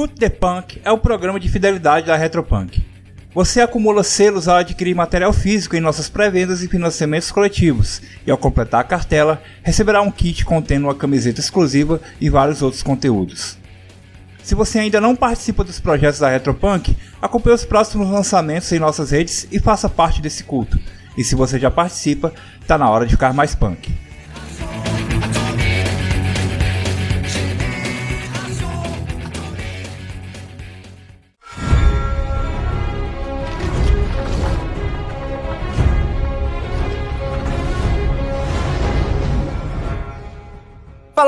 Escute the Punk é o programa de fidelidade da Retropunk. Você acumula selos ao adquirir material físico em nossas pré-vendas e financiamentos coletivos, e ao completar a cartela, receberá um kit contendo uma camiseta exclusiva e vários outros conteúdos. Se você ainda não participa dos projetos da Retropunk, acompanhe os próximos lançamentos em nossas redes e faça parte desse culto. E se você já participa, tá na hora de ficar mais punk.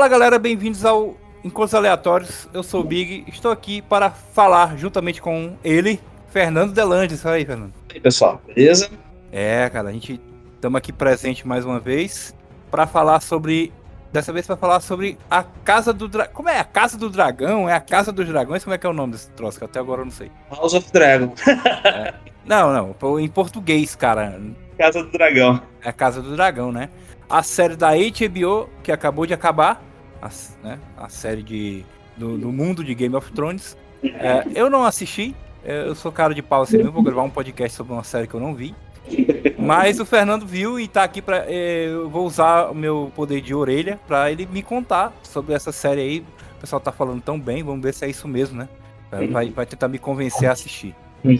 Fala galera, bem-vindos ao Encontros Aleatórios. Eu sou o Big, estou aqui para falar juntamente com ele, Fernando Delandes. Fala aí, Fernando. E aí, pessoal, beleza? É, cara, a gente estamos aqui presente mais uma vez para falar sobre. Dessa vez para falar sobre a Casa do Dragão. Como é? A Casa do Dragão? É a Casa dos Dragões? Como é que é o nome desse troço? Que até agora eu não sei. House of Dragon. é. Não, não. Em português, cara. Casa do Dragão. É a Casa do Dragão, né? a série da HBO, que acabou de acabar, a, né, a série de, do, do, mundo de Game of Thrones. É, eu não assisti, é, eu sou cara de pau assim, eu vou gravar um podcast sobre uma série que eu não vi. Mas o Fernando viu e tá aqui para é, eu vou usar o meu poder de orelha para ele me contar sobre essa série aí. O pessoal tá falando tão bem, vamos ver se é isso mesmo, né? Vai, vai tentar me convencer a assistir.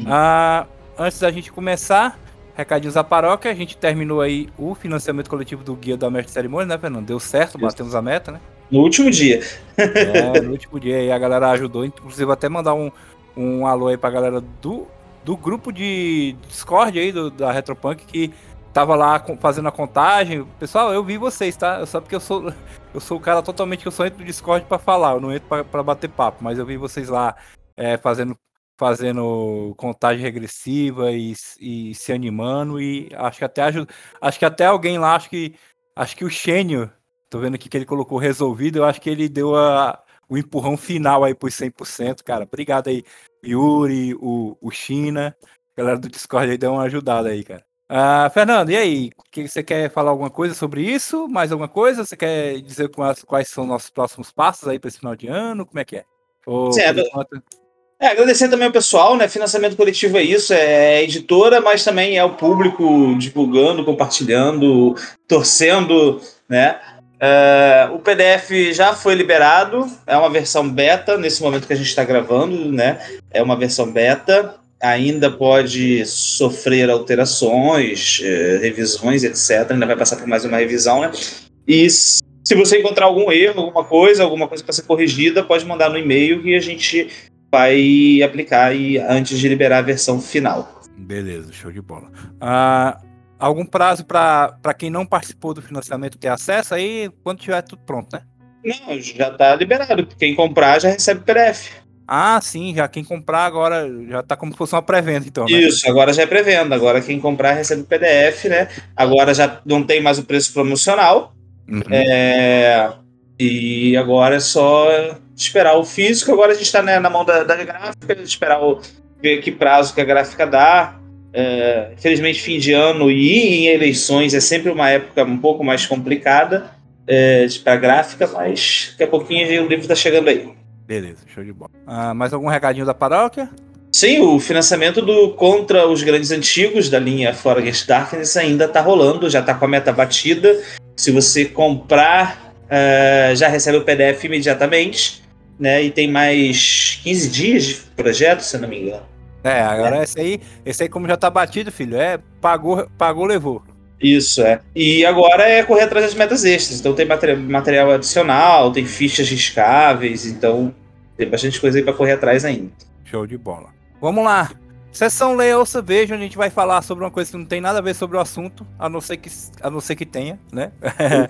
Ah, antes da gente começar, Recadinhos da paróquia, a gente terminou aí o financiamento coletivo do Guia da Mestre Cerimônia, né, Fernando? Deu certo, batemos a meta, né? No último dia. É, no último dia a galera ajudou, inclusive até mandar um, um alô aí pra galera do, do grupo de Discord aí do, da Retropunk que tava lá fazendo a contagem. Pessoal, eu vi vocês, tá? Só porque eu sou eu sou o cara totalmente que eu só entro no Discord para falar, eu não entro para bater papo, mas eu vi vocês lá é, fazendo fazendo contagem regressiva e, e se animando e acho que até acho que até alguém lá, acho que acho que o Xênio, tô vendo aqui que ele colocou resolvido, eu acho que ele deu a, o empurrão final aí por 100%, cara. Obrigado aí, Yuri, o, o China, a galera do Discord aí deu uma ajudada aí, cara. Uh, Fernando, e aí? Que, você quer falar alguma coisa sobre isso? Mais alguma coisa? Você quer dizer quais, quais são nossos próximos passos aí para esse final de ano? Como é que é? Ou, certo. É, agradecer também ao pessoal, né? Financiamento coletivo é isso, é editora, mas também é o público divulgando, compartilhando, torcendo, né? É, o PDF já foi liberado, é uma versão beta nesse momento que a gente está gravando, né? É uma versão beta, ainda pode sofrer alterações, é, revisões, etc. Ainda vai passar por mais uma revisão, né? E se você encontrar algum erro, alguma coisa, alguma coisa para ser corrigida, pode mandar no e-mail e a gente vai aplicar e, antes de liberar a versão final. Beleza, show de bola. Uh, algum prazo para quem não participou do financiamento ter acesso aí quando tiver tudo pronto, né? Não, já está liberado. Quem comprar já recebe PDF. Ah, sim, já quem comprar agora já está como se fosse uma pré-venda, então. Né? Isso, agora já é pré-venda. Agora quem comprar recebe PDF, né? Agora já não tem mais o preço promocional. Uhum. É, e agora é só esperar o físico. Agora a gente está né, na mão da, da gráfica, esperar o, ver que prazo que a gráfica dá. É, infelizmente, fim de ano e em eleições é sempre uma época um pouco mais complicada é, para a gráfica, mas daqui a pouquinho o livro está chegando aí. Beleza, show de bola. Ah, mais algum recadinho da paróquia? Sim, o financiamento do contra os grandes antigos da linha Forest Darkness ainda está rolando, já está com a meta batida. Se você comprar, uh, já recebe o PDF imediatamente né? E tem mais 15 dias de projeto, se não me engano. É, agora é. esse aí, esse aí como já tá batido, filho, é pagou, pagou, levou. Isso, é. E agora é correr atrás das metas extras. Então tem material adicional, tem fichas riscáveis, então tem bastante coisa aí para correr atrás ainda. Show de bola. Vamos lá. Sessão Leia Ouça Veja, onde a gente vai falar sobre uma coisa que não tem nada a ver sobre o assunto, a não ser que, a não ser que tenha, né?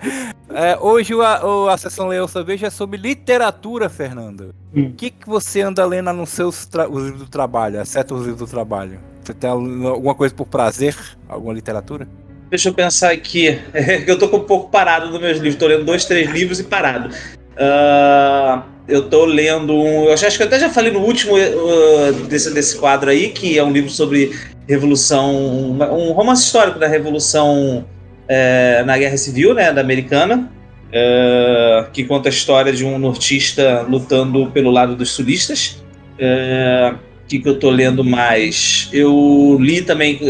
é, hoje a, a sessão Leia Ouça Veja é sobre literatura, Fernando. Hum. O que, que você anda lendo nos seus os livros do trabalho, exceto os livros do trabalho? Você tem alguma coisa por prazer? Alguma literatura? Deixa eu pensar aqui. eu tô um pouco parado nos meus livros. Tô lendo dois, três livros e parado. Uh, eu tô lendo um. Eu acho que eu até já falei no último uh, desse, desse quadro aí, que é um livro sobre revolução. Um romance histórico da revolução uh, na Guerra Civil, né, da americana. Uh, que conta a história de um nortista lutando pelo lado dos sulistas. O que, que eu tô lendo mais? Eu li também,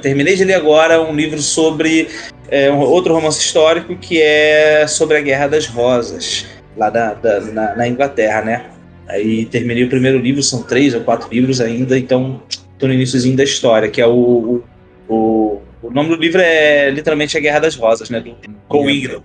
terminei de ler agora um livro sobre é, um, outro romance histórico que é sobre a Guerra das Rosas, lá da, da na, na, Inglaterra, né? Aí terminei o primeiro livro, são três ou quatro livros ainda, então tô no iníciozinho da história, que é o, o, o nome do livro é literalmente A Guerra das Rosas, né? Do Cole Ingram.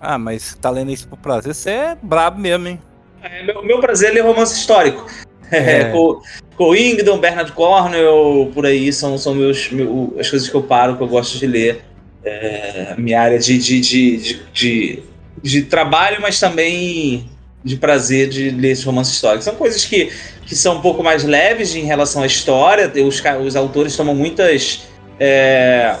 Ah, mas tá lendo isso por prazer, você é brabo mesmo, hein? É, meu, meu prazer é ler romance histórico. É. Cole Ingdon, Bernard Cornwell, por aí, são, são meus, meu, as coisas que eu paro, que eu gosto de ler. É, minha área de, de, de, de, de, trabalho, mas também de prazer de ler esses romances históricos. São coisas que, que são um pouco mais leves em relação à história. Os, os autores tomam muitas. É,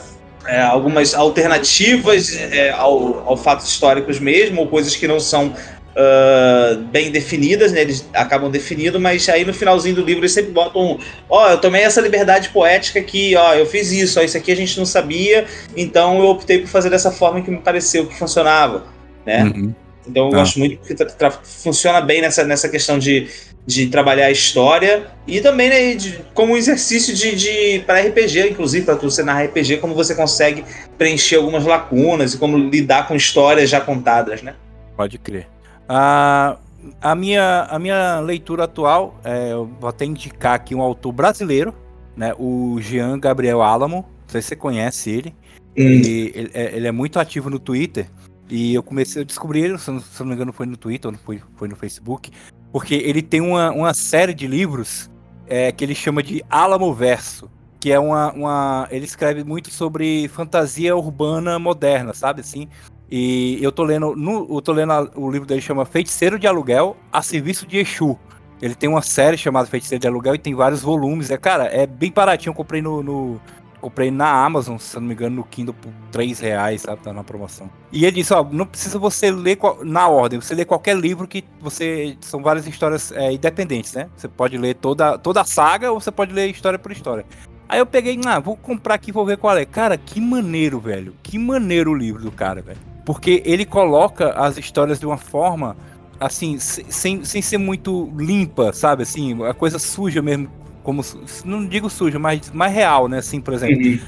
é, algumas alternativas é, ao, ao fatos históricos mesmo, ou coisas que não são uh, bem definidas, né? Eles acabam definindo, mas aí no finalzinho do livro eles sempre botam, ó, oh, eu tomei essa liberdade poética aqui, ó, eu fiz isso, ó, isso aqui a gente não sabia, então eu optei por fazer dessa forma que me pareceu que funcionava, né? Uhum. Então eu ah. gosto muito porque funciona bem nessa, nessa questão de, de trabalhar a história e também né, de, como um exercício de, de para RPG, inclusive para você narrar RPG, como você consegue preencher algumas lacunas e como lidar com histórias já contadas, né? Pode crer. A, a, minha, a minha leitura atual, é, eu vou até indicar aqui um autor brasileiro, né, o Jean Gabriel Alamo. Não sei se você conhece ele. Hum. Ele, ele, é, ele, é muito ativo no Twitter. E eu comecei a descobrir ele, se não, me engano, foi no Twitter ou foi, foi no Facebook. Porque ele tem uma, uma série de livros é, que ele chama de Alamo Verso. Que é uma, uma. Ele escreve muito sobre fantasia urbana moderna, sabe? Assim, e eu tô lendo, no, eu tô lendo a, o livro dele chama Feiticeiro de Aluguel a Serviço de Exu. Ele tem uma série chamada Feiticeiro de Aluguel e tem vários volumes. É, cara, é bem baratinho. Eu comprei no, no comprei na Amazon, se não me engano, no Kindle por 3 reais, sabe? Tá na promoção. E ele disse, ó, não precisa você ler na ordem, você lê qualquer livro que você. São várias histórias é, independentes, né? Você pode ler toda, toda a saga ou você pode ler história por história. Aí eu peguei, ah, vou comprar aqui vou ver qual é. Cara, que maneiro, velho. Que maneiro o livro do cara, velho. Porque ele coloca as histórias de uma forma, assim, sem, sem ser muito limpa, sabe? Assim, a coisa suja mesmo. Como, não digo suja, mas mais real, né? Assim, por exemplo. Uhum.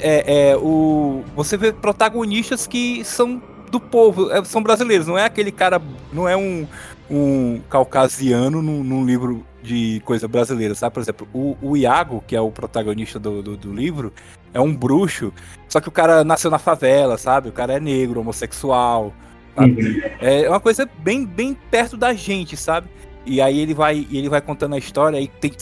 É, é, o, você vê protagonistas que são do povo, é, são brasileiros, não é aquele cara, não é um, um caucasiano num, num livro de coisa brasileira, sabe? Por exemplo, o, o Iago, que é o protagonista do, do, do, livro, é um bruxo, só que o cara nasceu na favela, sabe? O cara é negro, homossexual. Uhum. É uma coisa bem, bem perto da gente, sabe? E aí ele vai, ele vai contando a história e tem,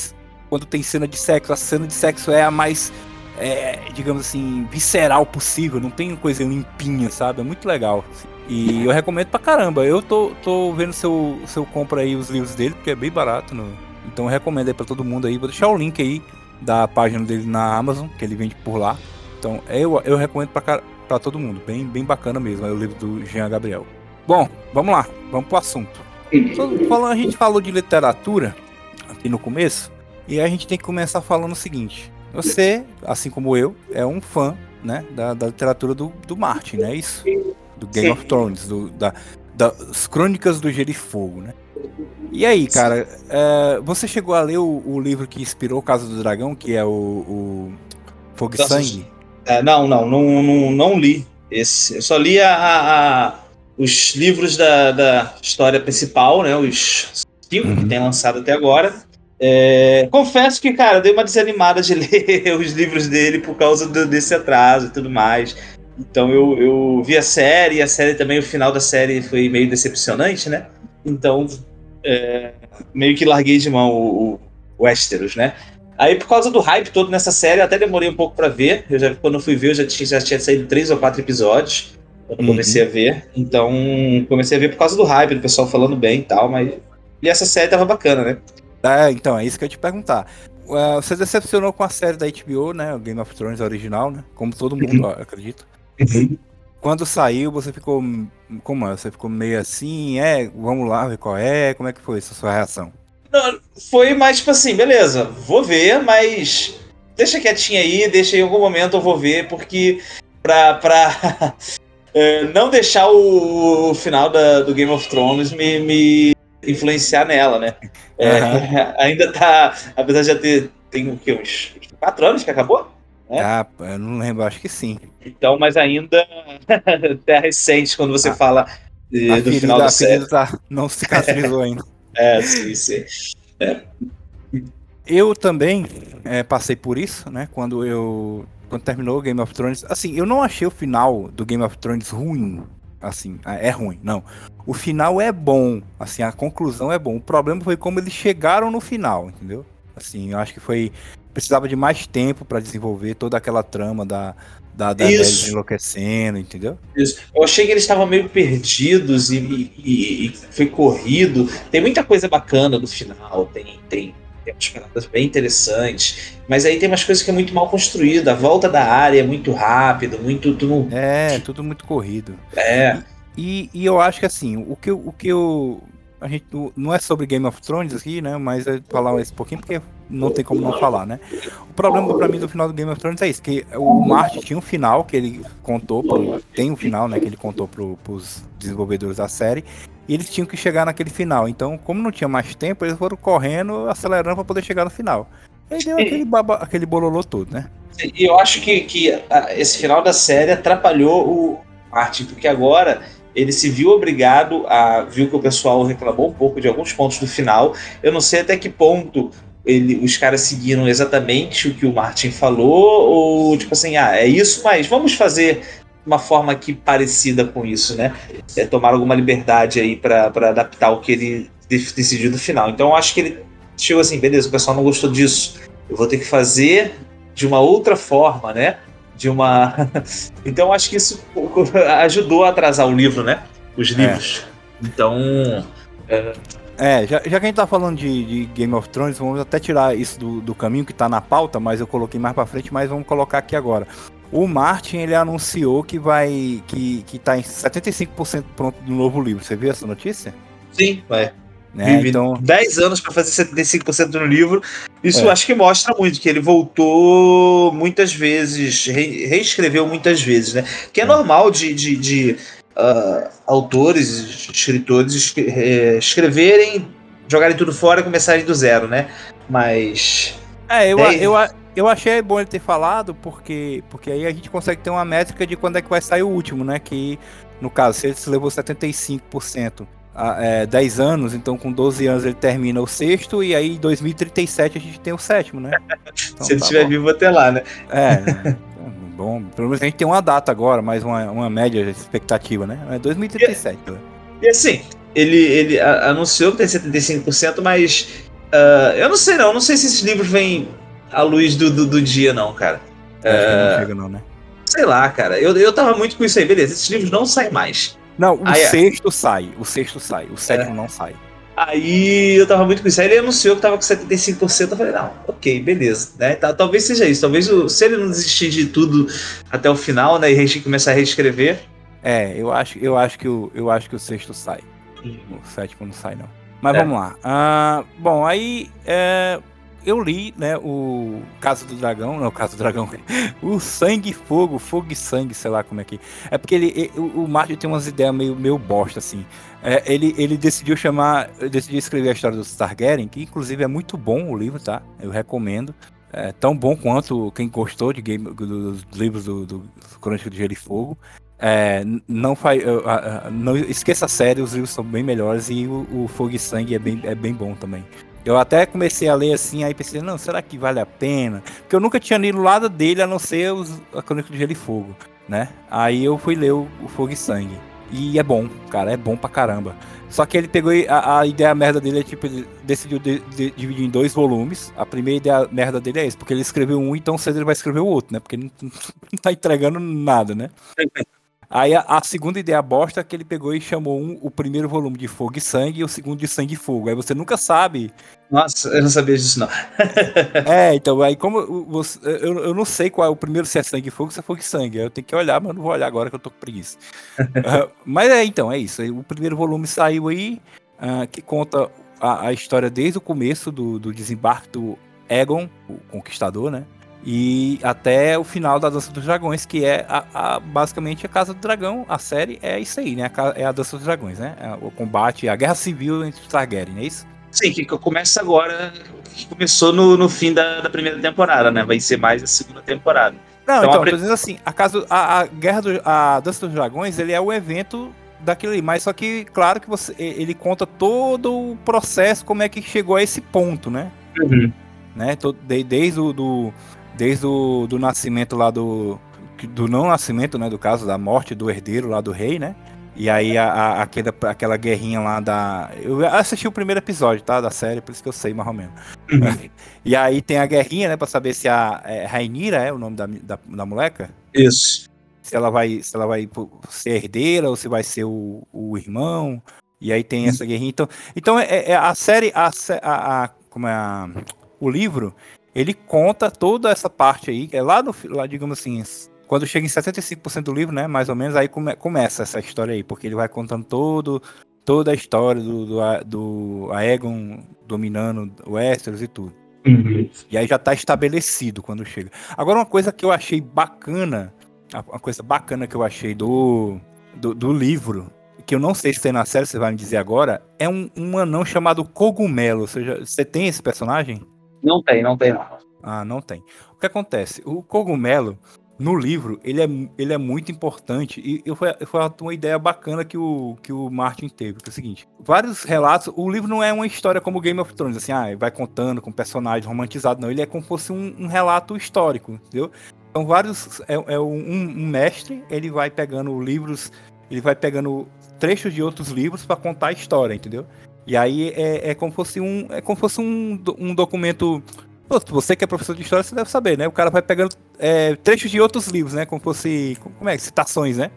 quando tem cena de sexo, a cena de sexo é a mais, é, digamos assim, visceral possível, não tem coisa limpinha, sabe? É muito legal. E eu recomendo pra caramba. Eu tô, tô vendo se eu, se eu compro aí os livros dele, porque é bem barato no, então eu recomendo aí pra todo mundo aí. Vou deixar o link aí da página dele na Amazon, que ele vende por lá. Então eu, eu recomendo pra, pra todo mundo. Bem, bem bacana mesmo. É o livro do Jean Gabriel. Bom, vamos lá. Vamos pro assunto. Falando, a gente falou de literatura aqui no começo. E a gente tem que começar falando o seguinte. Você, assim como eu, é um fã né, da, da literatura do, do Martin, não é isso? Do Game Sim. of Thrones, do, da, das Crônicas do Gelo e Fogo, né? E aí, cara, é, você chegou a ler o, o, livro que inspirou Casa do Dragão, que é o, o Fogo e Sangue? É, não, não, não, não, não, li esse. Eu só li a, a, os livros da, da história principal, né? Os cinco uhum. que tem lançado até agora. É, confesso que, cara, dei uma desanimada de ler os livros dele por causa do, desse atraso e tudo mais. Então eu, eu vi a série, e a série também, o final da série foi meio decepcionante, né? Então é, meio que larguei de mão o, o Westeros, né? Aí, por causa do hype todo nessa série, eu até demorei um pouco para ver. Eu já, quando eu fui ver, eu já tinha, já tinha saído três ou quatro episódios. Quando uhum. comecei a ver. Então, comecei a ver por causa do hype, do pessoal falando bem e tal, mas. E essa série tava bacana, né? É, então, é isso que eu ia te perguntar. Uh, você decepcionou com a série da HBO, né? O Game of Thrones original, né? Como todo mundo, uhum. acredito. Uhum. Quando saiu, você ficou. Como é? Você ficou meio assim, é, vamos lá ver qual é, como é que foi essa sua reação? Não, foi mais tipo assim, beleza, vou ver, mas deixa quietinho aí, deixa em algum momento eu vou ver, porque pra, pra é, não deixar o, o final da, do Game of Thrones me, me, influenciar nela, né? É, uhum. ainda tá, apesar de já ter tem o quê, uns quatro anos que acabou? Né? Ah, eu não lembro, acho que sim. Então, mas ainda até recente quando você ah, fala de, do ferida, final da série. Tá, não cicatrizou ainda. É, sim, sim. É. Eu também é, passei por isso, né? Quando eu quando terminou o Game of Thrones, assim, eu não achei o final do Game of Thrones ruim, assim, é ruim, não. O final é bom, assim, a conclusão é bom. O problema foi como eles chegaram no final, entendeu? Assim, eu acho que foi precisava de mais tempo para desenvolver toda aquela trama da da, da enlouquecendo, entendeu? Isso. Eu achei que eles estavam meio perdidos e, e, e, foi corrido. Tem muita coisa bacana no final, tem, tem tem umas paradas bem interessantes, mas aí tem umas coisas que é muito mal construída. A volta da área é muito rápido, muito. Tudo... É, tudo muito corrido. É. E, e eu acho que assim, o que, o que eu. A gente não é sobre Game of Thrones aqui, né? Mas é falar esse pouquinho porque não tem como não falar, né? O problema para mim do final do Game of Thrones é isso, que o Martin tinha um final que ele contou, pro, tem um final, né, que ele contou pro, pros desenvolvedores da série, e eles tinham que chegar naquele final. Então, como não tinha mais tempo, eles foram correndo, acelerando para poder chegar no final. E aí deu aquele, baba, aquele bololô todo, né? E eu acho que, que esse final da série atrapalhou o Martin, porque agora ele se viu obrigado a. viu que o pessoal reclamou um pouco de alguns pontos do final. Eu não sei até que ponto ele, os caras seguiram exatamente o que o Martin falou, ou tipo assim, ah, é isso, mas vamos fazer uma forma aqui parecida com isso, né? É, tomar alguma liberdade aí para adaptar o que ele decidiu no final. Então eu acho que ele chegou assim, beleza, o pessoal não gostou disso. Eu vou ter que fazer de uma outra forma, né? De uma. então eu acho que isso ajudou a atrasar o livro, né? Os é. livros. É. Então. É... É, já, já, que a gente tá falando de, de, Game of Thrones, vamos até tirar isso do, do, caminho que tá na pauta, mas eu coloquei mais pra frente, mas vamos colocar aqui agora. O Martin, ele anunciou que vai. que, que tá em 75% pronto do novo livro. Você viu essa notícia? Sim, vai. Né? Vive então... 10 anos para fazer 75% do livro. Isso é. acho que mostra muito, que ele voltou muitas vezes, re reescreveu muitas vezes, né? Que é, é. normal de, de, de uh, autores, escritores é, escreverem, jogarem tudo fora e começarem do zero, né? Mas. É, eu, eu, eu achei bom ele ter falado, porque, porque aí a gente consegue ter uma métrica de quando é que vai sair o último, né? Que, no caso, se ele se levou 75% a é, 10 anos, então com 12 anos ele termina o sexto, e aí em 2037 a gente tem o sétimo, né? Então, se ele tá estiver vivo até lá, né? É, né? bom, pelo menos a gente tem uma data agora, mais uma, uma média expectativa, né? É 2037. E, né? e assim, ele, ele anunciou que tem 75%, mas uh, eu não sei não, não sei se esses livros vêm a luz do, do, do dia, não, cara. É, não chega, não, né? Sei lá, cara. Eu, eu tava muito com isso aí, beleza. Esses livros não saem mais. Não, o aí, é. sexto sai. O sexto sai. O sétimo é. não sai. Aí eu tava muito com isso. Aí ele anunciou que tava com 75%. Eu falei, não, ok, beleza. Né? Tá, talvez seja isso. Talvez o, se ele não desistir de tudo até o final, né? E começar a reescrever. É, eu acho, eu acho que o, eu acho que o sexto sai. O sétimo não sai, não. Mas é. vamos lá. Uh, bom, aí é, eu li, né, o Caso do Dragão, não, o Caso do Dragão, o Sangue e Fogo, Fogo e Sangue, sei lá como é que. É porque ele, o Martin tem umas ideias meio, meio bosta, assim. É, ele, ele decidiu chamar, decidiu escrever a história do Targaryen, que inclusive é muito bom o livro, tá? Eu recomendo. É tão bom quanto quem gostou de game, dos livros do, do Crônica de Gelo e Fogo. É, não faz, não esqueça a série, os livros são bem melhores e o, o Fogo e Sangue é bem, é bem bom também. Eu até comecei a ler assim, aí pensei, não, será que vale a pena? Porque eu nunca tinha lido do lado dele, a não ser os, a Crônica de Gelo e Fogo, né? Aí eu fui ler o, o, Fogo e Sangue. E é bom, cara, é bom pra caramba. Só que ele pegou a, a ideia merda dele é tipo, decidiu de, de, dividir em dois volumes. A primeira ideia merda dele é esse, porque ele escreveu um, então cedo ele vai escrever o outro, né? Porque ele não, não tá entregando nada, né? Aí a, a, segunda ideia bosta é que ele pegou e chamou um, o primeiro volume de Fogo e Sangue e o segundo de Sangue e Fogo. Aí você nunca sabe. Nossa, eu não sabia disso, não. é, então, aí como você, eu, eu não sei qual é o primeiro, se é Sangue e Fogo, se é Fogo e Sangue. Eu tenho que olhar, mas não vou olhar agora que eu tô com preguiça. uh, mas é, então, é isso. O primeiro volume saiu aí, uh, que conta a, a, história desde o começo do, do desembarque do Egon, o Conquistador, né? E até o final da Dança dos Dragões, que é a, a, basicamente a Casa do Dragão. A série é isso aí, né? É a Dança dos Dragões, né? É o combate, a guerra civil entre os Targaryen, é isso? Sim, que começa agora, que começou no, no fim da, da primeira temporada, né? Vai ser mais a segunda temporada. Não, então, então a... dizendo assim, a, casa, a, a Guerra do, a Dança dos Dragões, ele é o evento daquilo ali, mas só que, claro que você, ele conta todo o processo, como é que chegou a esse ponto, né? Uhum. Né? Desde, desde o do, desde o do nascimento lá do. Do não nascimento, né? Do caso da morte do herdeiro lá do rei, né? E aí a, a, aquela, aquela guerrinha lá da. Eu assisti o primeiro episódio, tá? Da série, por isso que eu sei mais ou menos. Uhum. e aí tem a guerrinha, né? Pra saber se a é, Rainira é o nome da, da, da moleca. Isso. Se ela vai, se ela vai ser herdeira ou se vai ser o, o irmão. E aí tem essa guerrinha. Então, então é, é a série, a, a, a, como é a, o livro, ele conta toda essa parte aí, é lá no, lá, digamos assim, quando chega em 75% do livro, né, mais ou menos, aí come, começa essa história aí, porque ele vai contando todo, toda a história do, do, do Aegon dominando o Westeros e tudo. Uhum. E aí já tá estabelecido quando chega. Agora, uma coisa que eu achei bacana, uma coisa bacana que eu achei do, do, do livro, que eu não sei se tem na série, você vai me dizer agora, é um, um anão chamado Cogumelo. Ou seja, você tem esse personagem? Não tem, não tem não. Ah, não tem. O que acontece? O cogumelo, no livro, ele é, ele é muito importante e, foi, foi uma ideia bacana que o, que o Martin teve, que é o seguinte, vários relatos, o livro não é uma história como Game of Thrones, assim, ah, vai contando com personagens romantizado, não, ele é como se fosse um, um relato histórico, entendeu? Então vários, é, é um, um, mestre, ele vai pegando livros, ele vai pegando trechos de outros livros para contar a história, entendeu? E aí é, é como fosse um, é como fosse um, um documento. Pô, você que é professor de história, você deve saber, né? O cara vai pegando é, trechos de outros livros, né? Como fosse. Como é? Citações, né?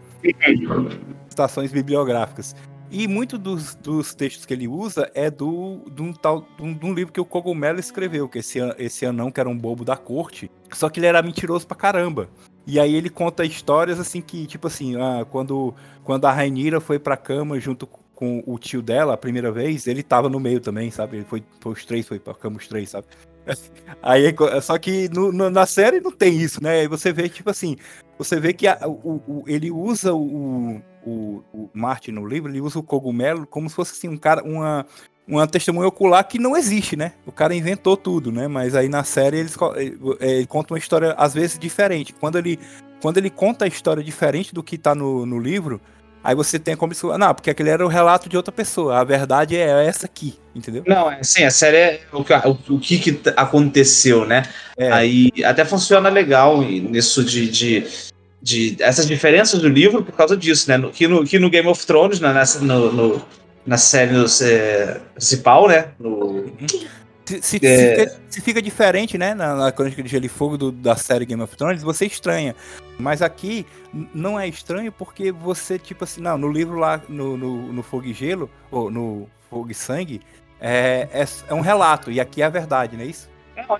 Citações bibliográficas. E muito dos, dos textos que ele usa é do, de, um tal, de um, de um livro que o Cogumelo escreveu, que esse, esse anão que era um bobo da corte, só que ele era mentiroso pra caramba. E aí ele conta histórias assim que, tipo assim, ah, quando, quando a Rainira foi pra cama junto com o tio dela a primeira vez, ele tava no meio também, sabe? Ele foi, foi os três, foi pra cama os três, sabe? Aí, só que no, no, na série não tem isso, né? Aí você vê, tipo assim, você vê que a, o, o, ele usa o, o, o Martin no livro, ele usa o cogumelo como se fosse assim, um cara, uma, uma testemunha ocular que não existe, né? O cara inventou tudo, né? Mas aí na série eles, ele, ele conta uma história às vezes diferente. Quando ele, quando ele conta a história diferente do que tá no, no livro, Aí você tem como isso. Não, porque aquele era o relato de outra pessoa. A verdade é essa aqui, entendeu? Não, é sim, a série é o, o, o que, que aconteceu, né? É. Aí até funciona legal nisso de, de, de, essas diferenças do livro por causa disso, né? Que, no, que no Game of Thrones, né, nessa, no, no na série no, é, principal, né? No, uhum. Se, se, é... fica, se, fica, diferente, né, na, na Crônica de Gelo e Fogo do, da série Game of Thrones, você estranha. Mas aqui não é estranho porque você, tipo assim, não, no livro lá, no, no, no Fogo e Gelo, ou no Fogo e Sangue, é, é, é um relato, e aqui é a verdade, não é isso?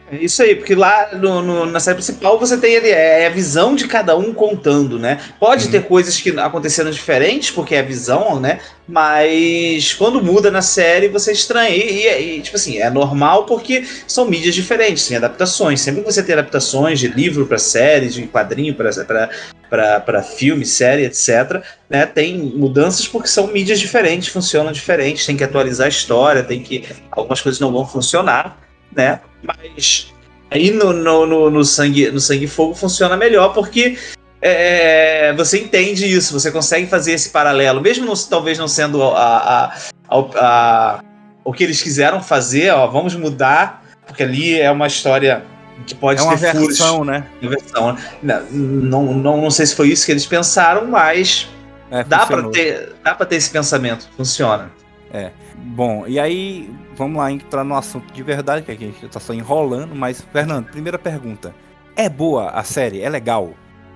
É isso aí, porque lá no, no, na série principal você tem ali, é a visão de cada um contando, né? Pode uhum. ter coisas que aconteceram diferentes, porque é a visão, né? Mas quando muda na série, você estranha. E, e, e, tipo assim, é normal porque são mídias diferentes, tem adaptações. Sempre que você tem adaptações de livro para série, de quadrinho para filme, série, etc., né? Tem mudanças porque são mídias diferentes, funcionam diferentes, tem que atualizar a história, tem que. Algumas coisas não vão funcionar né? Mas aí no, no, no, no sangue no sangue fogo funciona melhor porque é, você entende isso, você consegue fazer esse paralelo, mesmo não, talvez não sendo a, a, a, o que eles quiseram fazer, ó, vamos mudar, porque ali é uma história que pode é uma ter versão, furos, né? Versão, né? não, não, não sei se foi isso que eles pensaram, mas é, dá para ter, dá para ter esse pensamento, funciona. É. Bom, e aí vamos lá entrar no assunto de verdade, que a gente tá só enrolando, mas, Fernando, primeira pergunta. É boa a série? É legal?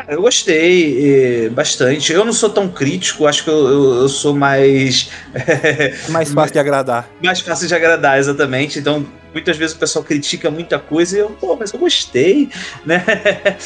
Eu gostei eh, bastante. Eu não sou tão crítico, acho que eu, eu, eu sou mais. mais fácil de agradar. Mais fácil de agradar, exatamente. Então, muitas vezes o pessoal critica muita coisa e eu, pô, mas eu gostei, né?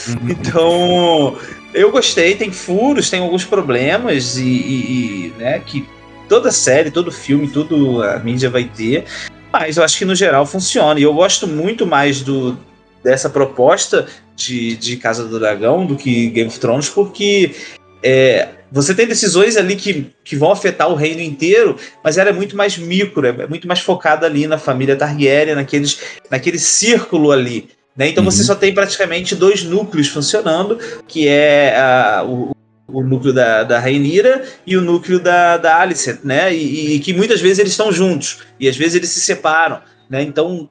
Uhum. então, eu gostei. Tem furos, tem alguns problemas e, e, e né, que toda série, todo filme, tudo a mídia vai ter. Mas eu acho que no geral funciona. E eu gosto muito mais do dessa proposta de, de Casa do Dragão do que Game of Thrones, porque é, você tem decisões ali que, que vão afetar o reino inteiro, mas ela é muito mais micro, é muito mais focada ali na família Targaryen, naqueles, naquele círculo ali. Né? Então uhum. você só tem praticamente dois núcleos funcionando, que é a, o, o núcleo da, da Rainira e o núcleo da, da Alicent, né? E, e, que muitas vezes eles estão juntos, e às vezes eles se separam, né? Então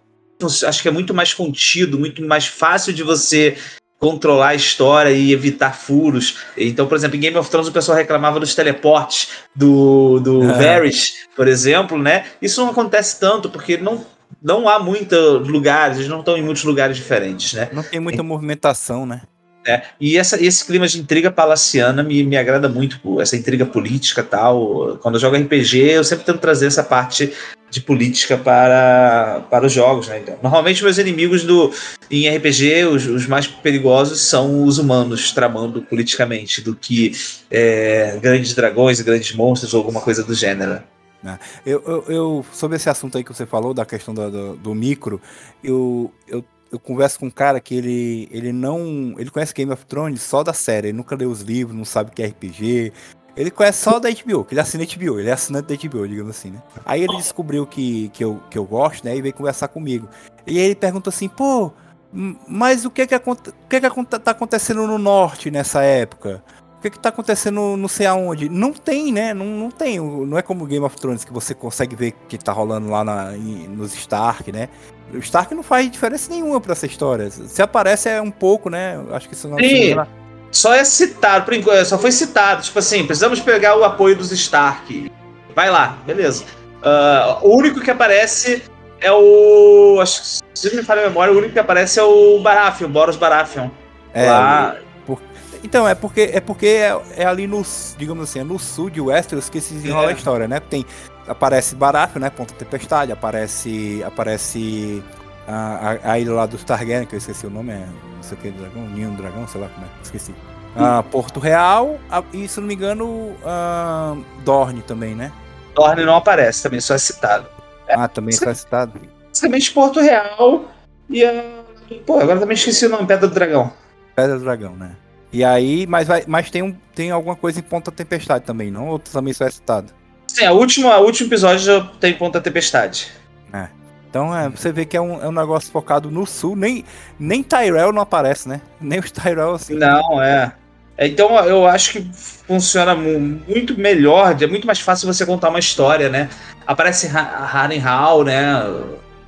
acho que é muito mais contido, muito mais fácil de você controlar a história e evitar furos. Então, por exemplo, em Game of Thrones o pessoal reclamava dos teleportes do, do é. Varys, por exemplo, né? Isso não acontece tanto, porque não, não há muitos lugares, eles não estão em muitos lugares diferentes, né? Não tem muita movimentação, né? É, e essa, esse clima de intriga palaciana me, me agrada muito, essa intriga política tal. Quando eu jogo RPG, eu sempre tento trazer essa parte de política para, para os jogos. Né? Então, normalmente, meus inimigos do, em RPG, os, os mais perigosos são os humanos tramando politicamente, do que é, grandes dragões e grandes monstros ou alguma coisa do gênero. É. Eu, eu, eu, sobre esse assunto aí que você falou, da questão do, do, do micro, eu, eu eu converso com um cara que ele, ele não. Ele conhece Game of Thrones só da série, ele nunca leu os livros, não sabe o que é RPG. Ele conhece só da HBO, que ele assina HBO, ele é assinante da HBO, digamos assim, né? Aí ele descobriu que, que, eu, que eu gosto, né? E veio conversar comigo. E aí ele perguntou assim, pô, mas o que é que, o que, é que tá acontecendo no norte nessa época? O que, é que tá acontecendo não sei aonde? Não tem, né? Não, não tem. Não é como Game of Thrones que você consegue ver que tá rolando lá na, nos Stark, né? O Stark não faz diferença nenhuma para essa história. Se aparece é um pouco, né? Acho que isso não. Sim, só é citado, por enquanto, só foi citado. Tipo assim, precisamos pegar o apoio dos Stark. Vai lá, beleza. Uh, o único que aparece é o. Acho que, se não me falha a memória, o único que aparece é o Baratheon, Boros Baratheon. É, lá... Então, é porque é porque é, é, ali no, digamos assim, é no sul de Westeros que se desenrola é. a história, né? Tem aparece Baratheon, né? Ponta Tempestade, aparece. Aparece a, a, a, ilha lá dos Targaryen, que eu esqueci o nome, é. Não sei o que, dragão, Ninho do Dragão, sei lá como é, esqueci. Ah, Porto Real, a, e se não me engano, ah, Dorne também, né? Dorne não aparece, também só é citado. É, ah, também só é citado? Basicamente Porto Real e a. Pô, agora também esqueci o nome, Pedra do Dragão. Pedra do Dragão, né? E aí, mas, vai, mas tem, um, tem alguma coisa em Ponta Tempestade também, não? Ou também só é citado? Sim, a última, o último episódio já tem Ponta Tempestade. É. Então é, você vê que é um, é um negócio focado no sul. Nem, nem Tyrell não aparece, né? Nem os Tyrell assim. Não, é. é então eu acho que funciona muito melhor, é muito mais fácil você contar uma história, né? Aparece Harrenhal, né?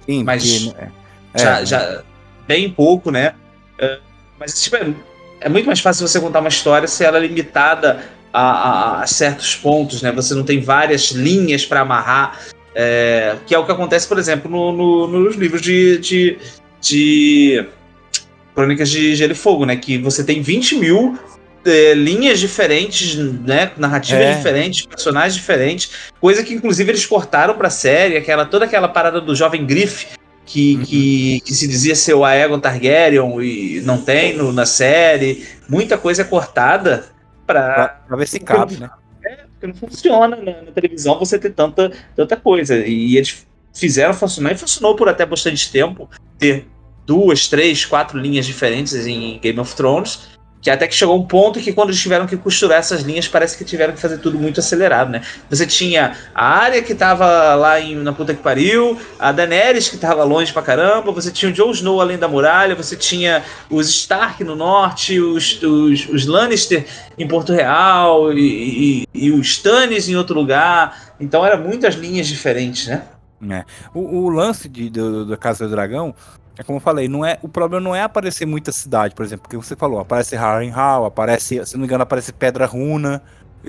Sim, mas porque, é, já, é, já bem pouco, né? É, mas tipo, é, é muito mais fácil você contar uma história se ela é limitada a, a, a certos pontos, né? Você não tem várias linhas para amarrar, é, que é o que acontece, por exemplo, no, no, nos livros de, de, de, Crônicas de Gelo e Fogo, né? Que você tem 20 mil é, linhas diferentes, né? Narrativas é. diferentes, personagens diferentes, coisa que inclusive eles cortaram pra série, aquela, toda aquela parada do jovem Griff, que, uhum. que, que, se dizia ser o Aegon Targaryen e não tem no, na série. Muita coisa é cortada Pra, pra ver se cabe, né? É, porque não funciona na, na, televisão você ter tanta, tanta coisa. E eles fizeram funcionar e funcionou por até bastante tempo ter duas, três, quatro linhas diferentes em Game of Thrones que até que chegou um ponto que quando eles tiveram que costurar essas linhas, parece que tiveram que fazer tudo muito acelerado, né? Você tinha a área que tava lá em, na puta que pariu, a Daenerys que tava longe pra caramba, você tinha o Jon Snow além da muralha, você tinha os Stark no norte, os, os, os Lannister em Porto Real e, e, e os Stannis em outro lugar. Então eram muitas linhas diferentes, né? É. O, o, lance do, da Casa do Dragão é como eu falei, não é, o problema não é aparecer muita cidade, por exemplo, porque você falou, aparece Harrenhal, aparece, se não me engano, aparece Pedra Runa,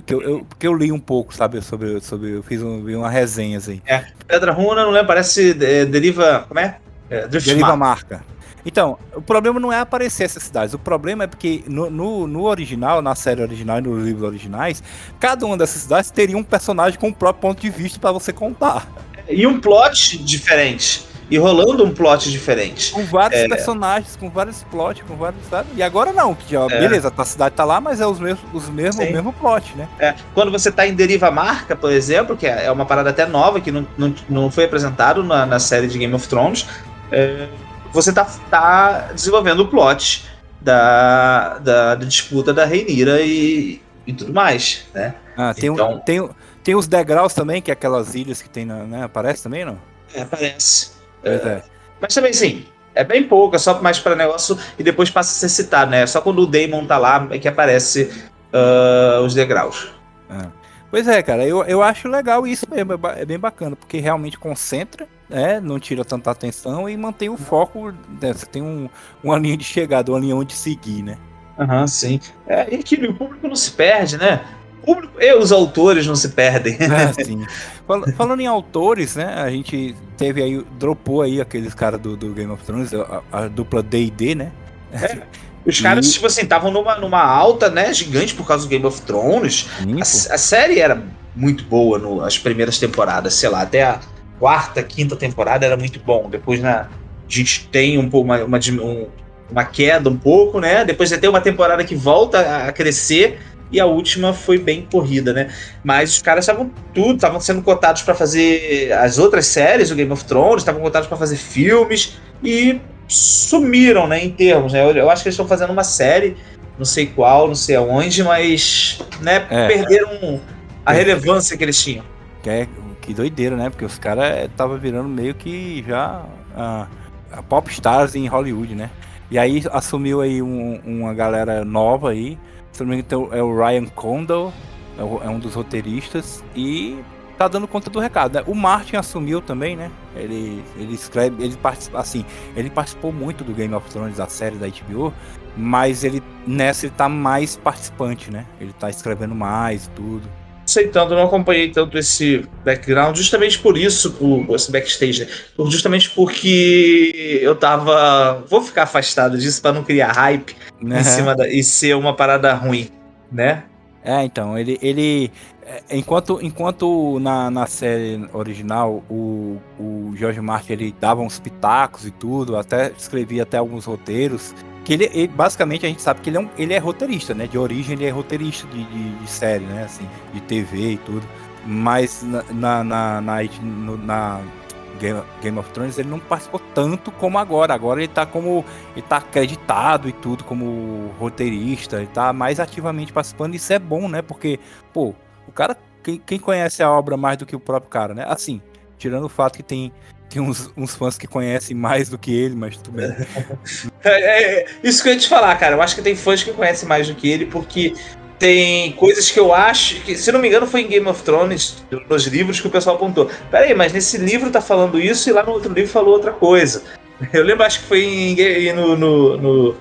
que eu, eu, porque eu li um pouco, sabe, sobre, sobre eu fiz um, uma resenha assim. É, Pedra Runa, não lembro, parece é, Deriva, como é? é deriva Marca. Então, o problema não é aparecer essas cidades, o problema é porque no, no, no, original, na série original e nos livros originais, cada uma dessas cidades teria um personagem com o próprio ponto de vista para você contar. E um plot diferente e rolando um plot diferente. Com vários é... personagens, com vários plots, com vários, sabe? E agora não, que já, é. beleza, a cidade tá lá, mas é os mesmos, os mesmos, o mesmo plot, né? É. Quando você tá em Deriva Marca, por exemplo, que é, é uma parada até nova, que não, não, não foi apresentado na, na série de Game of Thrones, é, você tá, tá desenvolvendo o plot da, da, da disputa da Reinira e, e tudo mais, né? Ah, tem, então, um, tem, tem os degraus também, que é aquelas ilhas que tem, na, né? Aparece também, não? É, aparece. É, é. Mas também, sim, é bem pouco, é só mais para negócio e depois passa a ser citado, né? Só quando o Damon tá lá é que aparece uh, os degraus. Ah. Pois é, cara, eu, eu acho legal isso mesmo, é, é bem bacana, porque realmente concentra, né, não tira tanta atenção e mantém o foco, né, você tem um, uma linha de chegada, uma linha onde seguir, né? Aham, uhum, sim. É, e aquilo, o público não se perde, né? Público e os autores não se perdem. É, sim. Falando em autores, né, a gente teve aí, dropou aí aqueles caras do, do, Game of Thrones, a, a dupla D&D, né? É. Os caras, e... tipo assim, estavam numa, numa alta, né, gigante por causa do Game of Thrones. A, a, série era muito boa no, as primeiras temporadas, sei lá, até a quarta, quinta temporada era muito bom. Depois na, a gente tem um pouco uma, uma, um, uma queda um pouco, né? Depois você tem uma temporada que volta a crescer e a última foi bem corrida, né? Mas os caras estavam tudo, estavam sendo cotados para fazer as outras séries, o Game of Thrones, estavam cotados para fazer filmes e sumiram, né, em termos, né? Eu, eu, acho que eles estão fazendo uma série, não sei qual, não sei aonde, mas, né, é, perderam a relevância que eles tinham. Que, é, que doideira, né? Porque os caras estavam virando meio que já a, a pop stars em Hollywood, né? E aí assumiu aí um, uma galera nova aí, se não me engano é o Ryan Condal, é, é um dos roteiristas, e tá dando conta do recado. Né? O Martin assumiu também, né? Ele, ele escreve, ele participa, assim, ele participou muito do Game of Thrones, da série da HBO, mas ele nessa ele tá mais participante, né? Ele tá escrevendo mais, tudo. Sei tanto, não acompanhei tanto esse background, justamente por isso, por, esse backstage, né? justamente porque eu tava. Vou ficar afastado disso para não criar hype uhum. em cima da, e ser uma parada ruim, né? É, então, ele, ele é, enquanto, enquanto na, na série original o, o George Martin ele dava uns pitacos e tudo, até escrevia até alguns roteiros, que ele, ele, basicamente a gente sabe que ele é, um, ele é roteirista, né? De origem ele é roteirista de, de, de série, né? Assim, de TV e tudo. Mas na, na, na, na, Game, Game of Thrones ele não participou tanto como agora. Agora ele tá como. Ele tá acreditado e tudo como roteirista, ele tá mais ativamente participando. Isso é bom, né? Porque, pô, o cara, quem, quem, conhece a obra mais do que o próprio cara, né? Assim, tirando o fato que tem, tem uns, uns fãs que conhecem mais do que ele, mas tudo bem. É, é, isso que eu ia te falar, cara. Eu acho que tem fãs que conhecem mais do que ele, porque tem coisas que eu acho que, se não me engano, foi em Game of Thrones, nos livros que o pessoal apontou. Peraí, mas nesse livro tá falando isso e lá no outro livro falou outra coisa. Eu lembro, acho que foi em, no, no, no